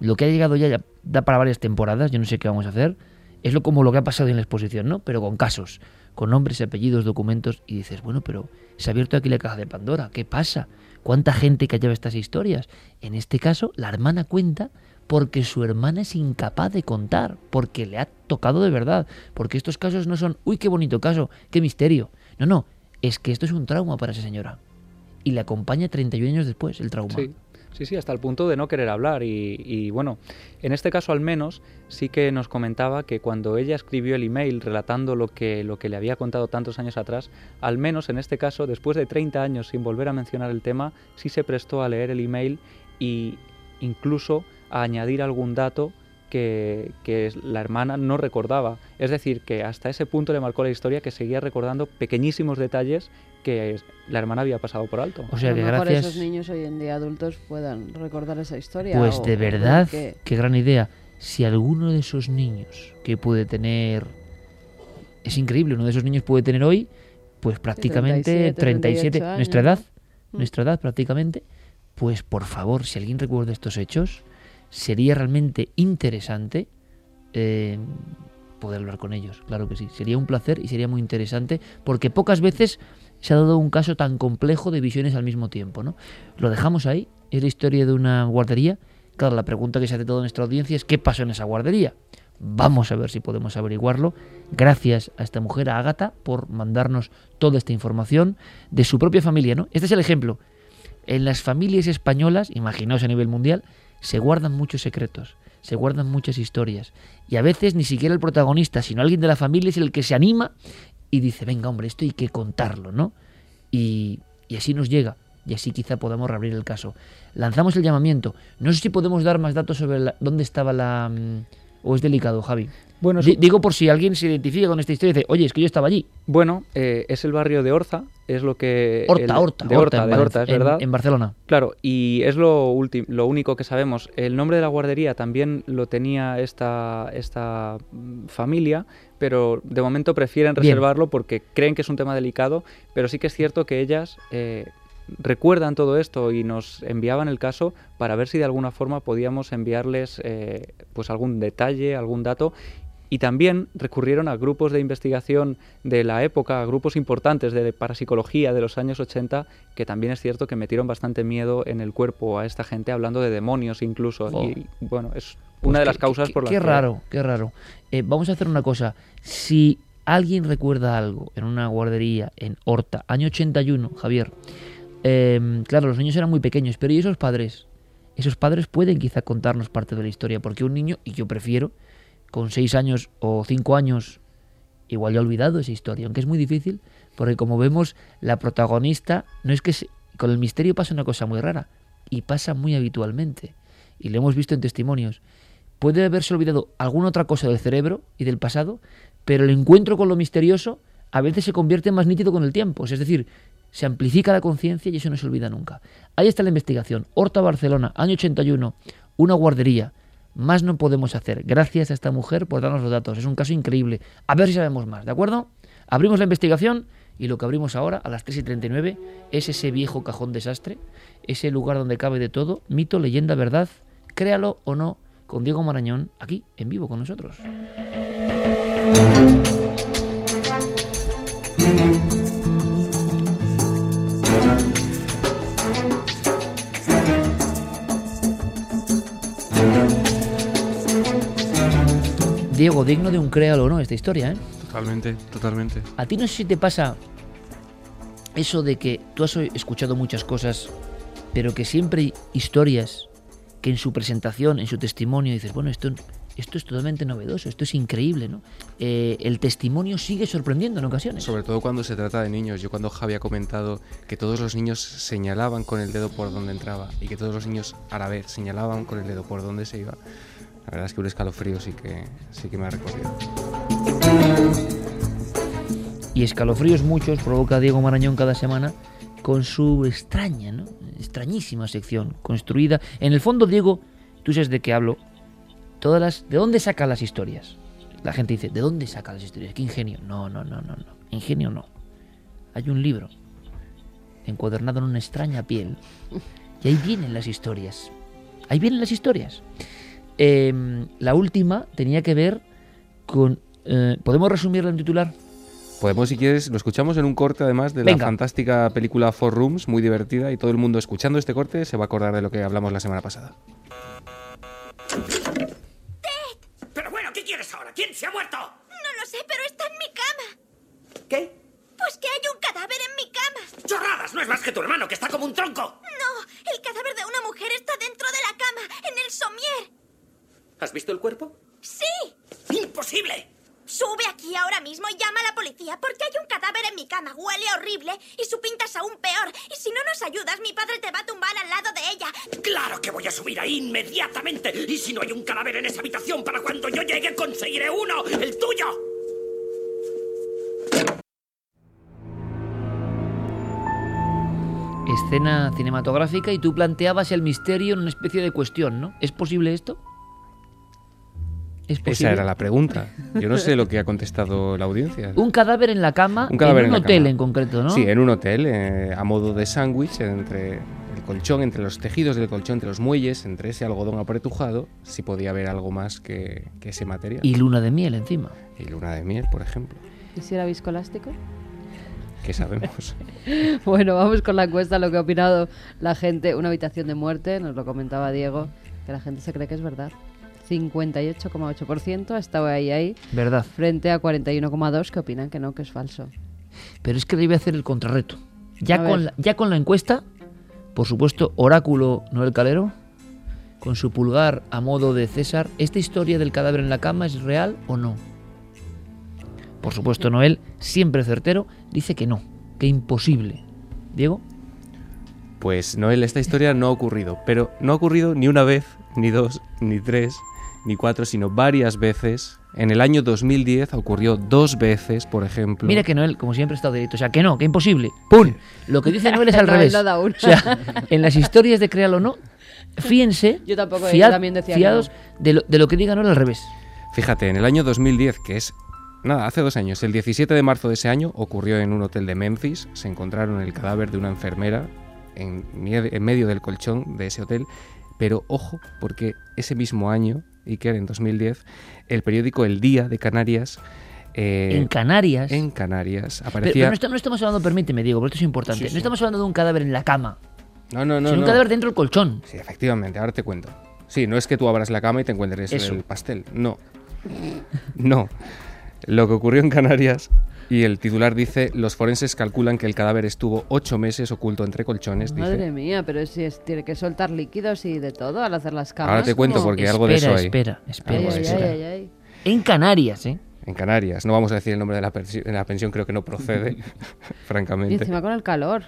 Lo que ha llegado ya, ya da para varias temporadas, yo no sé qué vamos a hacer. Es lo como lo que ha pasado en la exposición, ¿no? Pero con casos, con nombres, apellidos, documentos, y dices, bueno, pero se ha abierto aquí la caja de Pandora, ¿qué pasa? ¿Cuánta gente callaba estas historias? En este caso, la hermana cuenta porque su hermana es incapaz de contar, porque le ha tocado de verdad, porque estos casos no son, uy, qué bonito caso, qué misterio. No, no, es que esto es un trauma para esa señora. Y le acompaña 31 años después el trauma. Sí, sí, sí, hasta el punto de no querer hablar. Y, y, bueno, en este caso al menos sí que nos comentaba que cuando ella escribió el email relatando lo que, lo que le había contado tantos años atrás, al menos en este caso, después de 30 años sin volver a mencionar el tema, sí se prestó a leer el email y incluso a añadir algún dato que, que, la hermana no recordaba. Es decir, que hasta ese punto le marcó la historia que seguía recordando pequeñísimos detalles que la hermana había pasado por alto. O sea a que mejor gracias. esos niños hoy en día adultos puedan recordar esa historia. Pues o- de verdad, que- qué gran idea. Si alguno de esos niños que puede tener. Es increíble, uno de esos niños puede tener hoy, pues prácticamente 37, 37, 38 nuestra edad, nuestra edad prácticamente, pues por favor, si alguien recuerda estos hechos, sería realmente interesante eh, poder hablar con ellos, claro que sí. Sería un placer y sería muy interesante porque pocas veces se ha dado un caso tan complejo de visiones al mismo tiempo, ¿no? Lo dejamos ahí, es la historia de una guardería. Claro, la pregunta que se hace toda nuestra audiencia es ¿qué pasó en esa guardería? Vamos a ver si podemos averiguarlo. Gracias a esta mujer, a Ágata, por mandarnos toda esta información de su propia familia, ¿no? Este es el ejemplo. En las familias españolas, imaginaos a nivel mundial, se guardan muchos secretos. se guardan muchas historias. Y a veces ni siquiera el protagonista, sino alguien de la familia es el que se anima y dice, venga hombre, esto hay que contarlo, ¿no? Y, y así nos llega. Y así quizá podamos reabrir el caso. Lanzamos el llamamiento. No sé si podemos dar más datos sobre dónde estaba la... mm, O es delicado, Javi. Bueno, digo por si alguien se identifica con esta historia y dice, oye, es que yo estaba allí. Bueno, eh, es el barrio de Orza, es lo que... Horta, el- Horta, De Horta, de Horta, es en- verdad. En Barcelona. Claro, y es lo, lo único que sabemos. El nombre de la guardería también lo tenía esta, esta familia, pero de momento prefieren Bien. reservarlo porque creen que es un tema delicado, pero sí que es cierto que ellas eh, recuerdan todo esto y nos enviaban el caso para ver si de alguna forma podíamos enviarles eh, pues algún detalle, algún dato. Y también recurrieron a grupos de investigación de la época, a grupos importantes de parapsicología de los años 80, que también es cierto que metieron bastante miedo en el cuerpo a esta gente, hablando de demonios incluso. Oh. Y bueno, es Pues una de qué- las causas qué- por las Qué que... raro, qué raro. Eh, vamos a hacer una cosa. Si alguien recuerda algo en una guardería en Horta, año 81, Javier, eh, claro, los niños eran muy pequeños, pero ¿y esos padres? Esos padres pueden quizá contarnos parte de la historia, porque un niño, y yo prefiero, con 6 años o 5 años, igual ya ha olvidado esa historia, aunque es muy difícil, porque como vemos, la protagonista, no es que se- con el misterio pasa una cosa muy rara, y pasa muy habitualmente, y lo hemos visto en testimonios. Puede haberse olvidado alguna otra cosa del cerebro y del pasado, pero el encuentro con lo misterioso a veces se convierte más nítido con el tiempo, es decir, se amplifica la conciencia y eso no se olvida nunca. Ahí está la investigación. Horta, Barcelona, año 81, una guardería. Más no podemos hacer. Gracias a esta mujer por darnos los datos. Es un caso increíble. A ver si sabemos más, ¿de acuerdo? Abrimos la investigación y lo que abrimos ahora, a las 3 y 39, es ese viejo cajón desastre, ese lugar donde cabe de todo, mito, leyenda, verdad, créalo o no, con Diego Marañón, aquí, en vivo con nosotros. Diego, digno de un créalo o no esta historia, ¿eh? Totalmente, totalmente. A ti no sé si te pasa eso de que tú has escuchado muchas cosas, pero que siempre hay historias que en su presentación, en su testimonio, dices, bueno, esto, esto es totalmente novedoso, esto es increíble, ¿no? Eh, el testimonio sigue sorprendiendo en ocasiones. Sobre todo cuando se trata de niños. Yo cuando Javi ha comentado que todos los niños señalaban con el dedo por donde entraba y que todos los niños a la vez señalaban con el dedo por donde se iba, la verdad es que un escalofrío sí que, sí que me ha recorrido. y escalofríos muchos provoca Diego Marañón cada semana con su extraña, ¿no? extrañísima sección construida. En el fondo, Diego, tú sabes de qué hablo. Todas las, ¿De dónde saca las historias? La gente dice, ¿de dónde saca las historias? ¿Qué ingenio? No, no, no, no, no. Ingenio no. Hay un libro encuadernado en una extraña piel y ahí vienen las historias. Ahí vienen las historias. Em, la última tenía que ver con... eh, ¿Podemos resumirla en titular? Podemos, si quieres, lo escuchamos en un corte además de Venga. la fantástica película Four Rooms, muy divertida, y todo el mundo escuchando este corte se va a acordar de lo que hablamos la semana pasada. Pero bueno, ¿qué quieres ahora? ¿Quién se ha muerto? No lo sé, pero está en mi cama. ¿Qué? Pues que hay un cadáver en mi cama. ¡Chorradas! No es más que tu hermano, que está como un tronco. No, el cadáver de una mujer está dentro de la cama, en el somier. ¿Has visto el cuerpo? Sí. ¡Imposible! Sube aquí ahora mismo y llama a la policía porque hay un cadáver en mi cama. Huele horrible y su pinta es aún peor. Y si no nos ayudas, mi padre te va a tumbar al lado de ella. ¡Claro que voy a subir ahí inmediatamente! Y si no hay un cadáver en esa habitación para cuando yo llegue, conseguiré uno, el tuyo. escena cinematográfica y tú planteabas el misterio en una especie de cuestión, ¿no? ¿Es posible esto? ¿Es? Esa era la pregunta. Yo no sé lo que ha contestado la audiencia. Un cadáver en la cama, Un cadáver en un en hotel cama. en concreto, ¿no? Sí, en un hotel, eh, a modo de sándwich, entre el colchón, entre los tejidos del colchón, entre los muelles, entre ese algodón apretujado, sí podía haber algo más que, que ese material. Y luna de miel encima. Y luna de miel, por ejemplo. ¿Y si era viscoelástico? ¿Qué sabemos? Bueno, vamos con la encuesta, lo que ha opinado la gente. Una habitación de muerte, nos lo comentaba Diego, que la gente se cree que es verdad. 58,8% ha estado ahí, ahí, Verdad. frente a 41,2% que opinan que no, que es falso. Pero es que le voy a hacer el contrarreto. Ya con, la, ya con la encuesta, por supuesto, Oráculo Noel Calero, con su pulgar a modo de César, ¿esta historia del cadáver en la cama es real o no? Por supuesto, Noel, siempre certero, dice que no, que imposible. Diego, Pues Noel, esta historia no ha ocurrido, pero no ha ocurrido ni una vez, ni dos, ni tres, ni cuatro, sino varias veces. En el año 2010 ocurrió dos veces, por ejemplo. mira que Noel, como siempre, ha estado directo. O sea, que no, que imposible. ¡Pum! Lo que dice Noel es al revés. no da una. O sea, en las historias de Créalo o no, fíjense, Yo tampoco, yo fiad- también decía que fiados no. de, lo, de lo que diga Noel al revés. Fíjate, en el año 2010, que es nada, hace dos años, el 17 de marzo de ese año, ocurrió en un hotel de Memphis. Se encontraron el cadáver de una enfermera en, en medio del colchón de ese hotel. Pero ojo, porque ese mismo año, Iker, en 2010, el periódico El Día de Canarias. eh, en Canarias. en Canarias Pero, aparecía. pero no, está- no estamos hablando, permíteme, Diego, porque esto es importante. Sí, sí. No estamos hablando de un cadáver en la cama, No, no, no. sino un cadáver dentro del colchón. Sí, efectivamente, ahora te cuento. Sí, no es que tú abras la cama y te encuentres Eso. el pastel. No. No. Lo que ocurrió en Canarias y el titular dice, los forenses calculan que el cadáver estuvo ocho meses oculto entre colchones. dice. Madre mía, pero si es- tiene que soltar líquidos y de todo al hacer las camas. Ahora te cuento ¿cómo? porque algo de eso hay. espera, espera, Ay, espera. ay, ay, ay. En Canarias, ¿eh? En Canarias. No vamos a decir el nombre de la, pensi- de la pensión, creo que no procede, Y francamente, encima con el calor.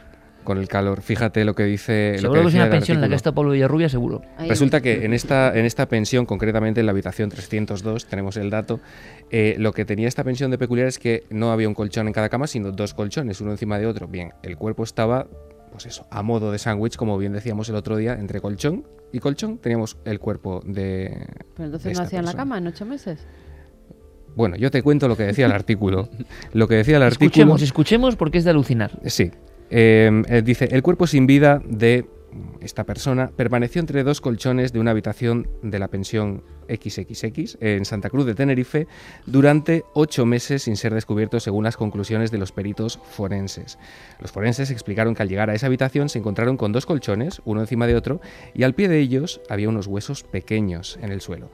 Con el calor. Fíjate lo que dice... lo Seguro que es una pensión en la que está Pablo Villarrubia, seguro. Resulta que en esta, en esta pensión, concretamente en la habitación 302, tenemos el dato, eh, lo que tenía esta pensión de peculiar es que no había un colchón en cada cama, sino dos colchones, uno encima de otro. Bien, el cuerpo estaba, pues eso, a modo de sándwich, como bien decíamos el otro día, entre colchón y colchón teníamos el cuerpo de... Pero de entonces no hacían la cama en ocho meses. Bueno, yo te cuento lo que decía el artículo. Lo que decía el artículo... Escuchemos, escuchemos porque es de alucinar. Sí. Eh, eh, dice, el cuerpo sin vida de esta persona permaneció entre dos colchones de una habitación de la pensión XXX en Santa Cruz de Tenerife durante ocho meses sin ser descubierto según las conclusiones de los peritos forenses. Los forenses explicaron que al llegar a esa habitación se encontraron con dos colchones, uno encima de otro, y al pie de ellos había unos huesos pequeños en el suelo.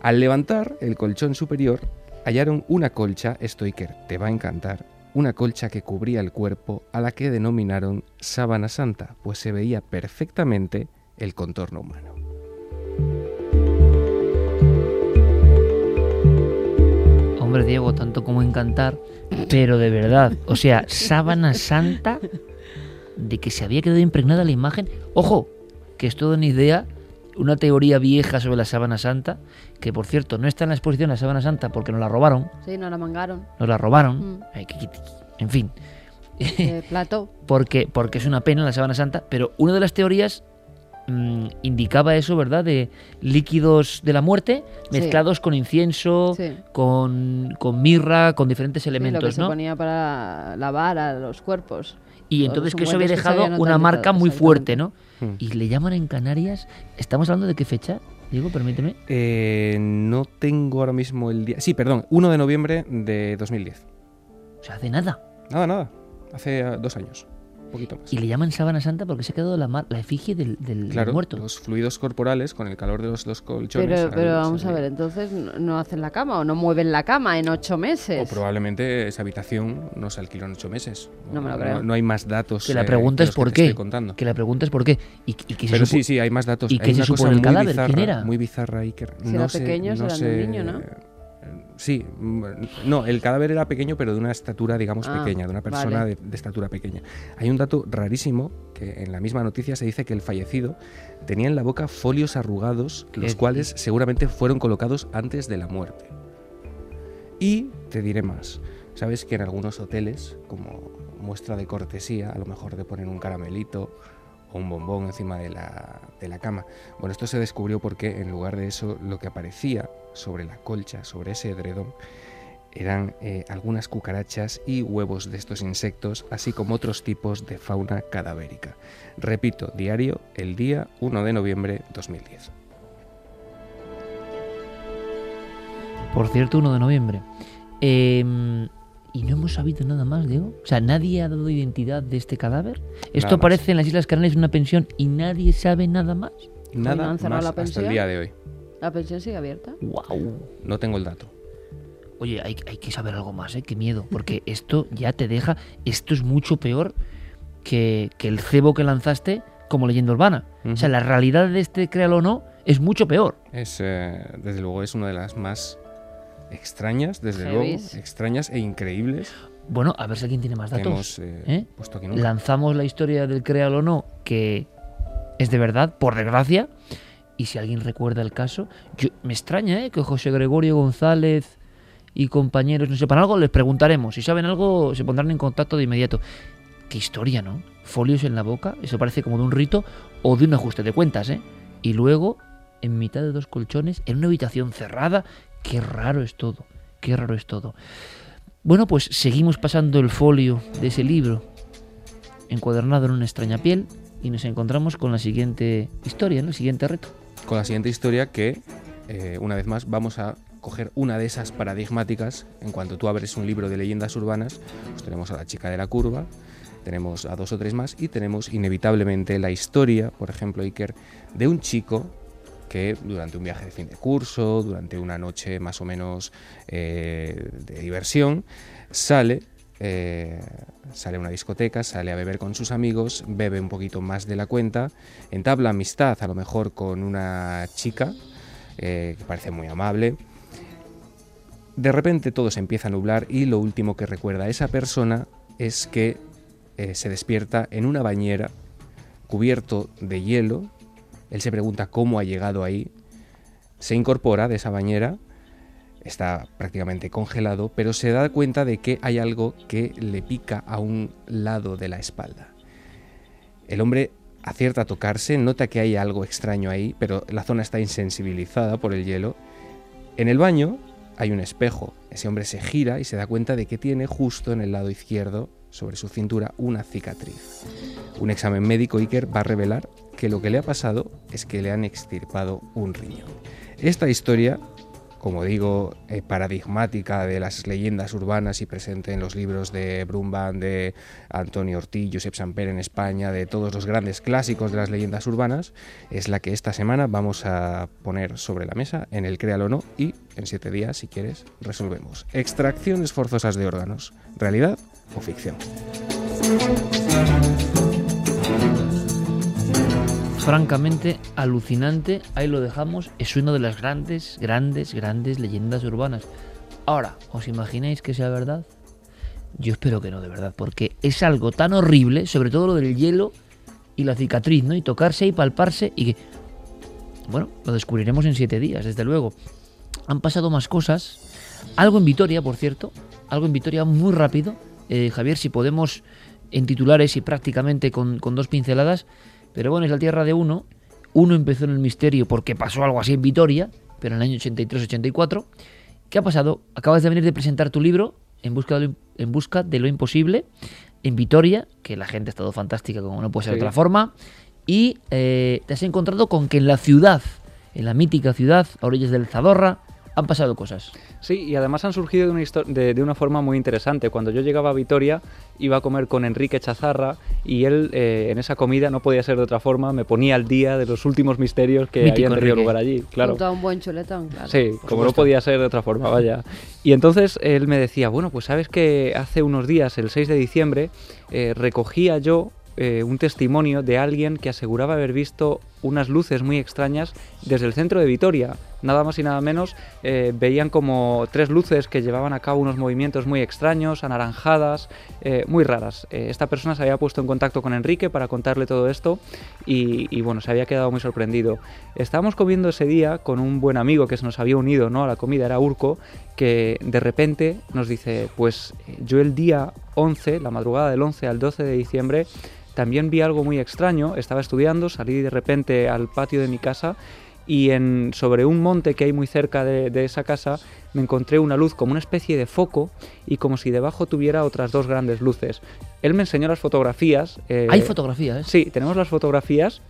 Al levantar el colchón superior, hallaron una colcha, esto Iker, te va a encantar, una colcha que cubría el cuerpo a la que denominaron sábana santa, pues se veía perfectamente el contorno humano. Hombre, Diego, tanto como encantar, pero de verdad, o sea, sábana santa de que se había quedado impregnada la imagen. Ojo, que es toda una idea, una teoría vieja sobre la sábana santa, que por cierto no está en la exposición la sábana santa porque nos la robaron, Sí, no la mangaron. nos la robaron, Mm. En fin, Eh, plato. porque, porque es una pena la sábana santa, pero una de las teorías mm, indicaba eso, ¿verdad? De líquidos de la muerte Sí. mezclados con incienso, Sí. con, con mirra, con diferentes Sí, lo que elementos, se ¿no? ponía para lavar a los cuerpos. Y entonces que eso había dejado una marca muy fuerte, ¿no? Hmm. Y le llaman en Canarias, estamos hablando de qué fecha, Diego, permíteme. Eh, no tengo ahora mismo el día... Sí, perdón, 1 de noviembre de 2010. O sea, hace nada. Nada, nada. Hace ah, dos años. Un poquito más. Y le llaman sábana santa porque se ha quedado la, mar- la efigie del, del Claro, muerto. los fluidos corporales con el calor de los, los colchones. Pero, vamos a salir. ver, entonces no, hacen la cama o no mueven la cama en ocho O meses. probablemente esa habitación no se alquiló en ocho meses. No me lo creo. No, hay más datos. Que la eh, pregunta es que por qué. contando. Que la pregunta es por qué. Y, y que se Pero sí, sí, hay más datos. ¿Y qué se una supo cosa del muy cadáver? bizarra, ¿Quién era? Muy bizarra, Iker. Si no era sé- pequeño, no será sé- de un niño, ¿no? Sí, mm, no, el cadáver era pequeño, pero de una estatura, digamos, Ah, pequeña, de una persona vale. de, de estatura pequeña. Hay un dato rarísimo que en la misma noticia se dice que el fallecido tenía en la boca folios arrugados, los ¿Qué cuales seguramente fueron colocados antes de la muerte. Y te diré más. Sabes que en algunos hoteles, como muestra de cortesía, a lo mejor te ponen un caramelito o un bombón encima de la, de la cama. Bueno, esto se descubrió porque en lugar de eso lo que aparecía sobre la colcha, sobre ese edredón, eran eh, algunas cucarachas y huevos de estos insectos, así como otros tipos de fauna cadavérica. Repito, diario, el día 1 de noviembre 2010. Por cierto, 1 de noviembre. Eh, y no hemos sabido nada más, Diego. O sea, nadie ha dado identidad de este cadáver. Esto aparece en las Islas Canarias en una pensión y nadie sabe nada más. Nada ¿no han cerrado más la hasta el día de hoy. ¿La pensión sigue abierta? ¡Wow! No tengo el dato. Oye, hay, hay que saber algo más, ¿eh? Qué miedo. Porque esto ya te deja. Esto es mucho peor que, que el cebo que lanzaste como leyenda urbana. O sea, la realidad de este, créalo o no, es mucho peor. Es, eh, desde luego, es una de las más extrañas, desde luego, extrañas e increíbles Bueno, a ver si alguien tiene más datos. hemos eh, ¿eh? puesto aquí nunca. Lanzamos la historia del créalo o no, que es de verdad, por desgracia. Y si alguien recuerda el caso, yo, me extraña ¿eh? que José Gregorio González y compañeros no sepan algo, les preguntaremos. Si saben algo, se pondrán en contacto de inmediato. Qué historia, ¿no? Folios en la boca, eso parece como de un rito o de un ajuste de cuentas, ¿eh? Y luego, en mitad de dos colchones, en una habitación cerrada, qué raro es todo, qué raro es todo. Bueno, pues seguimos pasando el folio de ese libro encuadernado en una extraña piel y nos encontramos con la siguiente historia, ¿no? el siguiente reto. Con la siguiente historia que, eh, una vez más, vamos a coger una de esas paradigmáticas. En cuanto tú abres un libro de leyendas urbanas, pues tenemos a la chica de la curva, tenemos a dos o tres más y tenemos inevitablemente la historia, por ejemplo, Iker, de un chico que durante un viaje de fin de curso, durante una noche más o menos eh, de diversión, sale, eh, sale a una discoteca, sale a beber con sus amigos, bebe un poquito más de la cuenta, entabla amistad a lo mejor con una chica eh, que parece muy amable. De repente todo se empieza a nublar y lo último que recuerda a esa persona es que eh, se despierta en una bañera cubierto de hielo. Él se pregunta cómo ha llegado ahí. Se incorpora de esa bañera, está prácticamente congelado, pero se da cuenta de que hay algo que le pica a un lado de la espalda. El hombre acierta a tocarse, nota que hay algo extraño ahí, pero la zona está insensibilizada por el hielo. En el baño hay un espejo. Ese hombre se gira y se da cuenta de que tiene justo en el lado izquierdo, sobre su cintura, una cicatriz. Un examen médico Iker va a revelar que lo que le ha pasado es que le han extirpado un riñón. Esta historia, como digo, eh, paradigmática de las leyendas urbanas y presente en los libros de Brumban, de Antonio Ortiz, Josep Samper en España, de todos los grandes clásicos de las leyendas urbanas, es la que esta semana vamos a poner sobre la mesa en el Créalo o no y en siete días, si quieres, resolvemos. Extracciones forzosas de órganos, realidad o ficción. Francamente alucinante, ahí lo dejamos, es una de las grandes, grandes, grandes leyendas urbanas. Ahora, ¿os imagináis que sea verdad? Yo espero que no, de verdad, porque es algo tan horrible, sobre todo lo del hielo y la cicatriz, ¿no? Y tocarse y palparse y que... Bueno, lo descubriremos en siete días, desde luego. Han pasado más cosas. Algo en Vitoria, por cierto. Algo en Vitoria muy rápido. Eh, Javier, si podemos en titulares y prácticamente con, con dos pinceladas. Pero bueno, es la tierra de uno. Uno empezó en el misterio porque pasó algo así en Vitoria, pero en el año 83-84. ¿Qué ha pasado? Acabas de venir de presentar tu libro, En busca de lo, en busca de lo imposible, en Vitoria, que la gente ha estado fantástica como no puede ser de otra forma. Y eh, te has encontrado con que en la ciudad, en la mítica ciudad, a orillas del Zadorra, han pasado cosas. Sí, y además han surgido de una, histo- de, de una forma muy interesante. Cuando yo llegaba a Vitoria, iba a comer con Enrique Chazarra y él eh, en esa comida, no podía ser de otra forma, me ponía al día de los últimos misterios que Mítico habían tenido Enrique. lugar allí. Claro. Un buen chuletón, claro. Sí, como no podía ser de otra forma, vaya. Y entonces él me decía, bueno, pues sabes que hace unos días, el 6 de diciembre, eh, recogía yo eh, un testimonio de alguien que aseguraba haber visto unas luces muy extrañas desde el centro de Vitoria. Nada más y nada menos, eh, veían como tres luces que llevaban a cabo unos movimientos muy extraños, anaranjadas, eh, muy raras. Eh, esta persona se había puesto en contacto con Enrique para contarle todo esto y, y, bueno, se había quedado muy sorprendido. Estábamos comiendo ese día con un buen amigo que se nos había unido ¿no? a la comida, era Urco, que de repente nos dice, pues yo el día 11, la madrugada del 11 al 12 de diciembre, también vi algo muy extraño, estaba estudiando, salí de repente al patio de mi casa y en, sobre un monte que hay muy cerca de, de esa casa me encontré una luz como una especie de foco y como si debajo tuviera otras dos grandes luces. Él me enseñó las fotografías. eh, Hay fotografías. Sí, tenemos las fotografías.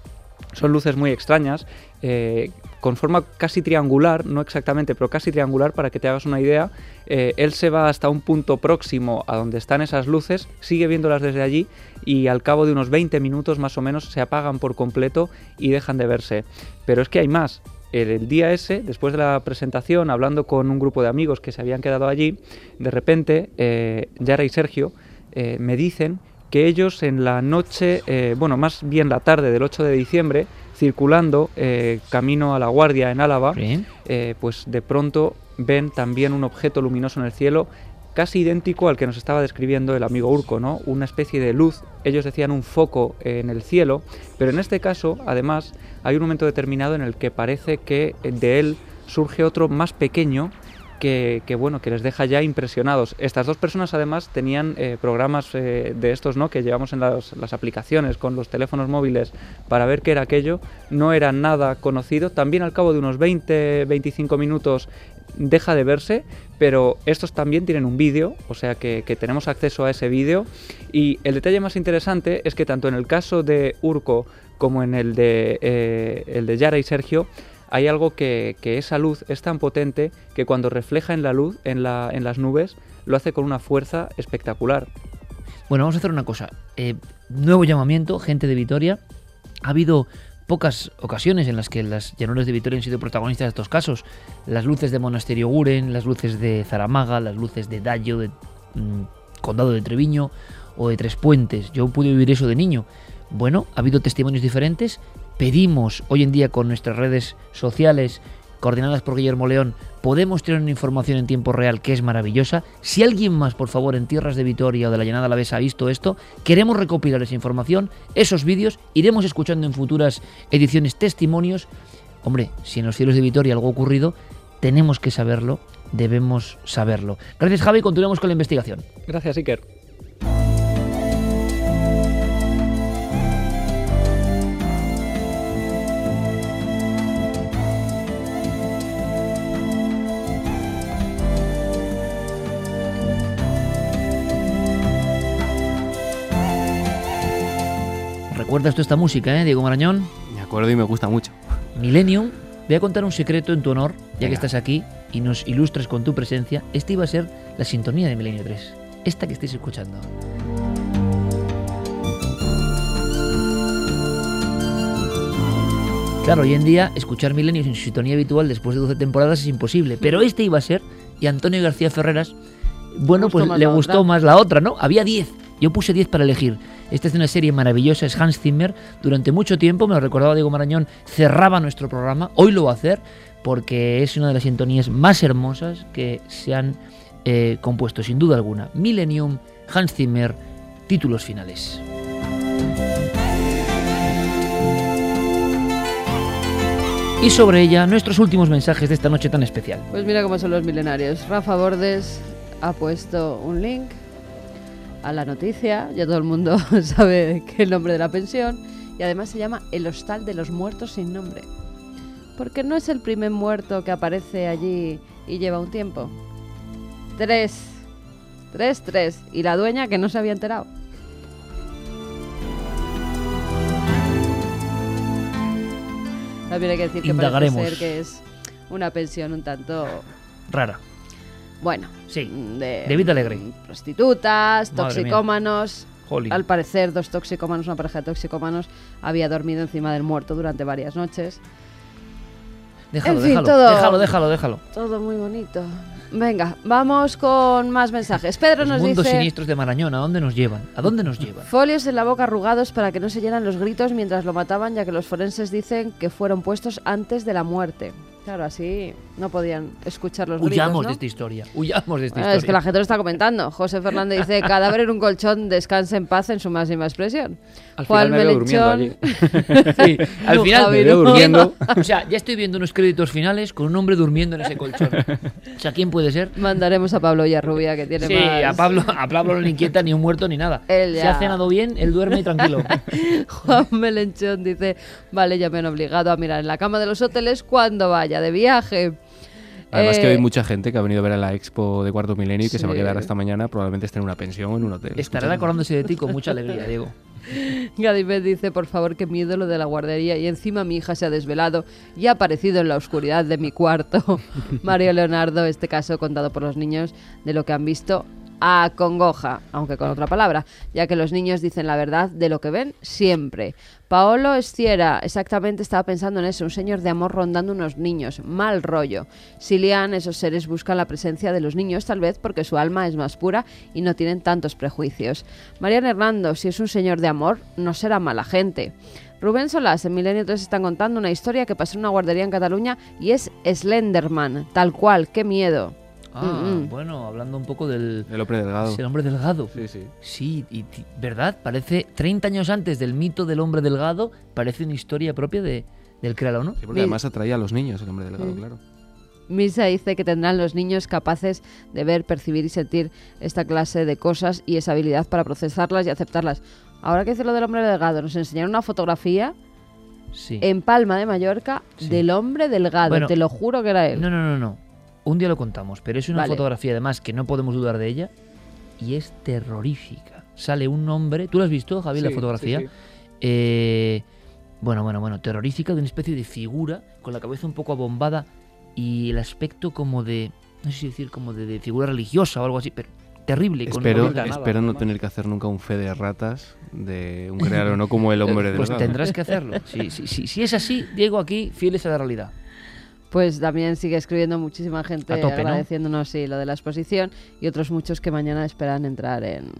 Son luces muy extrañas, eh, con forma casi triangular, no exactamente, pero casi triangular para que te hagas una idea. Eh, él se va hasta un punto próximo a donde están esas luces, sigue viéndolas desde allí y al cabo de unos 20 minutos más o menos se apagan por completo y dejan de verse. Pero es que hay más. El, día ese, después de la presentación, hablando con un grupo de amigos que se habían quedado allí, de repente, eh, Yara y Sergio eh, me dicen que ellos en la noche, bueno, más bien la tarde del 8 de diciembre, circulando eh, camino a la Guardia en Álava, eh, pues de pronto ven también un objeto luminoso en el cielo casi idéntico al que nos estaba describiendo el amigo Urco, ¿no? Una especie de luz, ellos decían un foco en el cielo, pero en este caso, además, hay un momento determinado en el que parece que de él surge otro más pequeño que, bueno, que les deja ya impresionados. Estas dos personas además tenían eh, programas eh, de estos, ¿no? Que llevamos en las, aplicaciones con los teléfonos móviles para ver qué era aquello. No era nada conocido. También al cabo de unos 20-25 minutos deja de verse, pero estos también tienen un vídeo, o sea que, que tenemos acceso a ese vídeo. Y el detalle más interesante es que tanto en el caso de Urco como en el de, eh, el de Yara y Sergio, hay algo que, esa luz es tan potente que cuando refleja en la luz, en, la, las nubes, lo hace con una fuerza espectacular. Bueno, vamos a hacer una cosa. Eh, nuevo llamamiento, gente de Vitoria. Ha habido pocas ocasiones en las que las llanuras de Vitoria han sido protagonistas de estos casos. Las luces de Monasterio Guren, las luces de Zaramaga, las luces de Dallo, de mm, Condado de Treviño o de Tres Puentes. Yo pude vivir eso de niño. Bueno, ha habido testimonios diferentes. Pedimos hoy en día con nuestras redes sociales coordinadas por Guillermo León, podemos tener una información en tiempo real que es maravillosa. Si alguien más, por favor, en tierras de Vitoria o de la Llanada Alavesa ha visto esto, queremos recopilar esa información, esos vídeos, iremos escuchando en futuras ediciones testimonios. Hombre, si en los cielos de Vitoria algo ha ocurrido, tenemos que saberlo, debemos saberlo. Gracias Javi, continuamos con la investigación. Gracias, Iker. ¿Recuerdas tú esta música, eh, Diego Marañón? Me acuerdo y me gusta mucho. Millennium. Voy a contar un secreto en tu honor, ya que estás aquí y nos ilustras con tu presencia. Esta iba a ser la sintonía de Milenio 3. Esta que estáis escuchando. Claro, hoy en día escuchar Milenios en su sintonía habitual después de 12 temporadas es imposible, pero este iba a ser, y Antonio García Ferreras, bueno, gustó pues le gustó otra. más la otra, ¿no? Había 10, yo puse 10 para elegir. Esta es una serie maravillosa, es Hans Zimmer. Durante mucho tiempo, me lo recordaba Diego Marañón, cerraba nuestro programa, hoy lo va a hacer, porque es una de las sintonías más hermosas que se han eh, compuesto, sin duda alguna. Millennium, Hans Zimmer, títulos finales. Y sobre ella, nuestros últimos mensajes de esta noche tan especial. Pues mira cómo son los milenarios. Rafa Bordes ha puesto un link a la noticia, ya todo el mundo sabe que el nombre de la pensión, y además se llama El Hostal de los Muertos sin nombre. Porque no es el primer muerto que aparece allí y lleva un tiempo. Tres. Tres, tres. Y la dueña que no se había enterado. También hay que decir que Indagaremos. parece ser que es una pensión un tanto Rara. Bueno, Sí. mm, de, De vida alegre. mm, prostitutas, Madre toxicómanos. Jolín. Al parecer, dos toxicómanos, una pareja de toxicómanos, había dormido encima del muerto durante varias noches. Déjalo, En fin, déjalo, todo- déjalo, déjalo, déjalo. Todo muy bonito. Venga, vamos con más mensajes. Pedro Los nos mundos dice... siniestros de Marañón, ¿a dónde nos llevan? ¿A dónde nos llevan? Folios en la boca arrugados para que no se llenan los gritos mientras lo mataban, ya que los forenses dicen que fueron puestos antes de la muerte. Claro, así no podían escuchar los gritos, Huyamos ¿no? de esta historia. Huyamos de esta Bueno, historia. es que la gente lo está comentando. José Fernández dice, cadáver en un colchón, descansa en paz en su máxima expresión. Al final me durmiendo allí. Sí, al No, final me veo durmiendo. O sea, ya estoy viendo unos créditos finales con un hombre durmiendo en ese colchón. O sea, ¿quién puede ser? Mandaremos a Pablo y a Rubia, que tiene Sí, más... a Pablo, a Pablo no le inquieta ni un muerto ni nada. Él Si ya. ha cenado bien, él duerme tranquilo. Juan Melenchón dice, vale, ya me han obligado a mirar en la cama de los hoteles cuando vaya de viaje. Además que Eh, hay mucha gente que ha venido a ver a la expo de Cuarto Milenio y que se va a quedar hasta mañana, probablemente esté en una pensión o en un hotel. Estarán acordándose de ti con mucha alegría, Diego. Gadibet dice, por favor, qué miedo lo de la guardería y encima mi hija se ha desvelado y ha aparecido en la oscuridad de mi cuarto. Mario Leonardo, este caso contado por los niños de lo que han visto acongoja, aunque con otra palabra, ya que los niños dicen la verdad de lo que ven siempre. Paolo Esciera, exactamente estaba pensando en eso, un señor de amor rondando unos niños, mal rollo. Silian, esos seres buscan la presencia de los niños, tal vez porque su alma es más pura y no tienen tantos prejuicios. Mariana Hernando, si es un señor de amor, no será mala gente. Rubén Solás, en Milenio 3 están contando una historia que pasó en una guardería en Cataluña y es Slenderman, tal cual, qué miedo. Ah, Mm, mm. bueno, hablando un poco del... El hombre delgado. es el hombre delgado. Sí, sí. Sí, y, ¿verdad? Parece 30 años antes del mito del hombre delgado, parece una historia propia de, del créalo, ¿no? Sí, porque además atraía a los niños el hombre delgado, Sí. claro. Misa dice que tendrán los niños capaces de ver, percibir y sentir esta clase de cosas y esa habilidad para procesarlas y aceptarlas. Ahora que dice lo del hombre delgado, nos enseñaron una fotografía Sí. en Palma de Mallorca Sí. del hombre delgado. Bueno, te lo juro que era él. No, no, no, no. Un día lo contamos, pero es una Vale. fotografía además que no podemos dudar de ella y es terrorífica. Sale un hombre, ¿tú lo has visto, Javier, Sí, la fotografía? sí, sí. Eh, bueno, bueno, bueno, terrorífica de una especie de figura con la cabeza un poco abombada y el aspecto como de, no sé si decir, como de, de figura religiosa o algo así, pero terrible. con- Espero, pinta nada, espero no tener que hacer nunca un fe de ratas de un creador, no como el hombre Pues delgado. tendrás que hacerlo. Si, si, si, si es así, Diego, aquí fieles a la realidad. Pues también sigue escribiendo muchísima gente agradeciéndonos sí, lo de la exposición y otros muchos que mañana esperan entrar en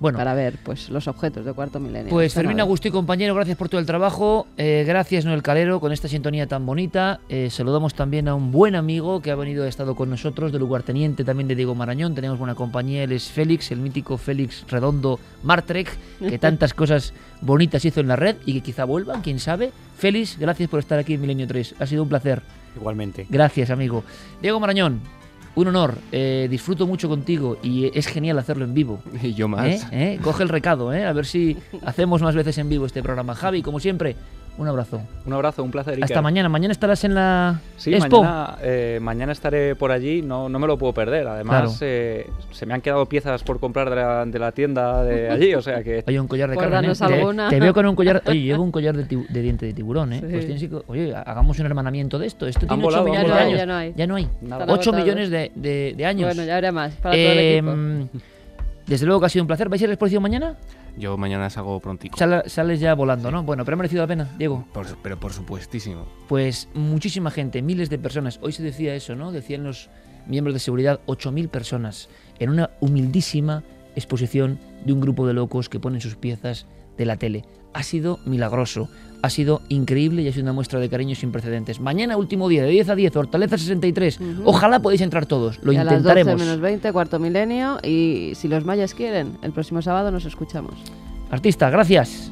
Bueno, para ver pues los objetos de cuarto milenio. Pues Fermín. Agustí, compañero, gracias por todo el trabajo. Eh, gracias, Noel Calero, con esta sintonía tan bonita. Eh, saludamos también a un buen amigo que ha venido, ha estado con nosotros, de lugarteniente también de Diego Marañón. Tenemos buena compañía, él es Félix, el mítico Félix Redondo Martrek, que tantas cosas bonitas hizo en la red y que quizá vuelvan, quién sabe. Félix, gracias por estar aquí en Milenio 3. Ha sido un placer. Igualmente. Gracias, amigo. Diego Marañón, un honor. Eh, disfruto mucho contigo y es genial hacerlo en vivo. Y yo más. ¿Eh? ¿Eh? Coge el recado, ¿eh? a ver si hacemos más veces en vivo este programa. Javi, como siempre, un abrazo. Un abrazo, un placer. Iker. Hasta mañana. Mañana estarás en la Sí, Expo. mañana, eh, mañana estaré por allí, no, no me lo puedo perder. Además, Claro. eh, se me han quedado piezas por comprar de la, de la tienda de allí, o sea que... Oye, un collar de carne. Te- alguna. Te, veo con un collar. Oye, llevo un collar de, tibu- de diente de tiburón, ¿eh? Sí. Pues tienes que- Oye, hagamos un hermanamiento de esto. Esto Han tiene 8 volado, han millones de años. Ya no hay. Ya no hay. Nada. 8 agotados. millones de, de- de años. Bueno, ya habrá más para todo el equipo. Em, desde luego que ha sido un placer. ¿Vais a ir a la exposición mañana? Yo mañana salgo prontico. Sal- sales ya volando, ¿no? Bueno, pero ha merecido la pena, Diego. Por- pero por supuestísimo. Pues muchísima gente, miles de personas. Hoy se decía eso, ¿no? Decían los miembros de seguridad, 8.000 personas en una humildísima exposición de un grupo de locos que ponen sus piezas de la tele. Ha sido milagroso, ha sido increíble y ha sido una muestra de cariño sin precedentes. Mañana, último día, de 10 a 10, Hortaleza 63. Ojalá podáis entrar todos, lo Y a las 12 intentaremos. menos 20, cuarto milenio. Y si los mayas quieren, el próximo sábado nos escuchamos. Artista, gracias.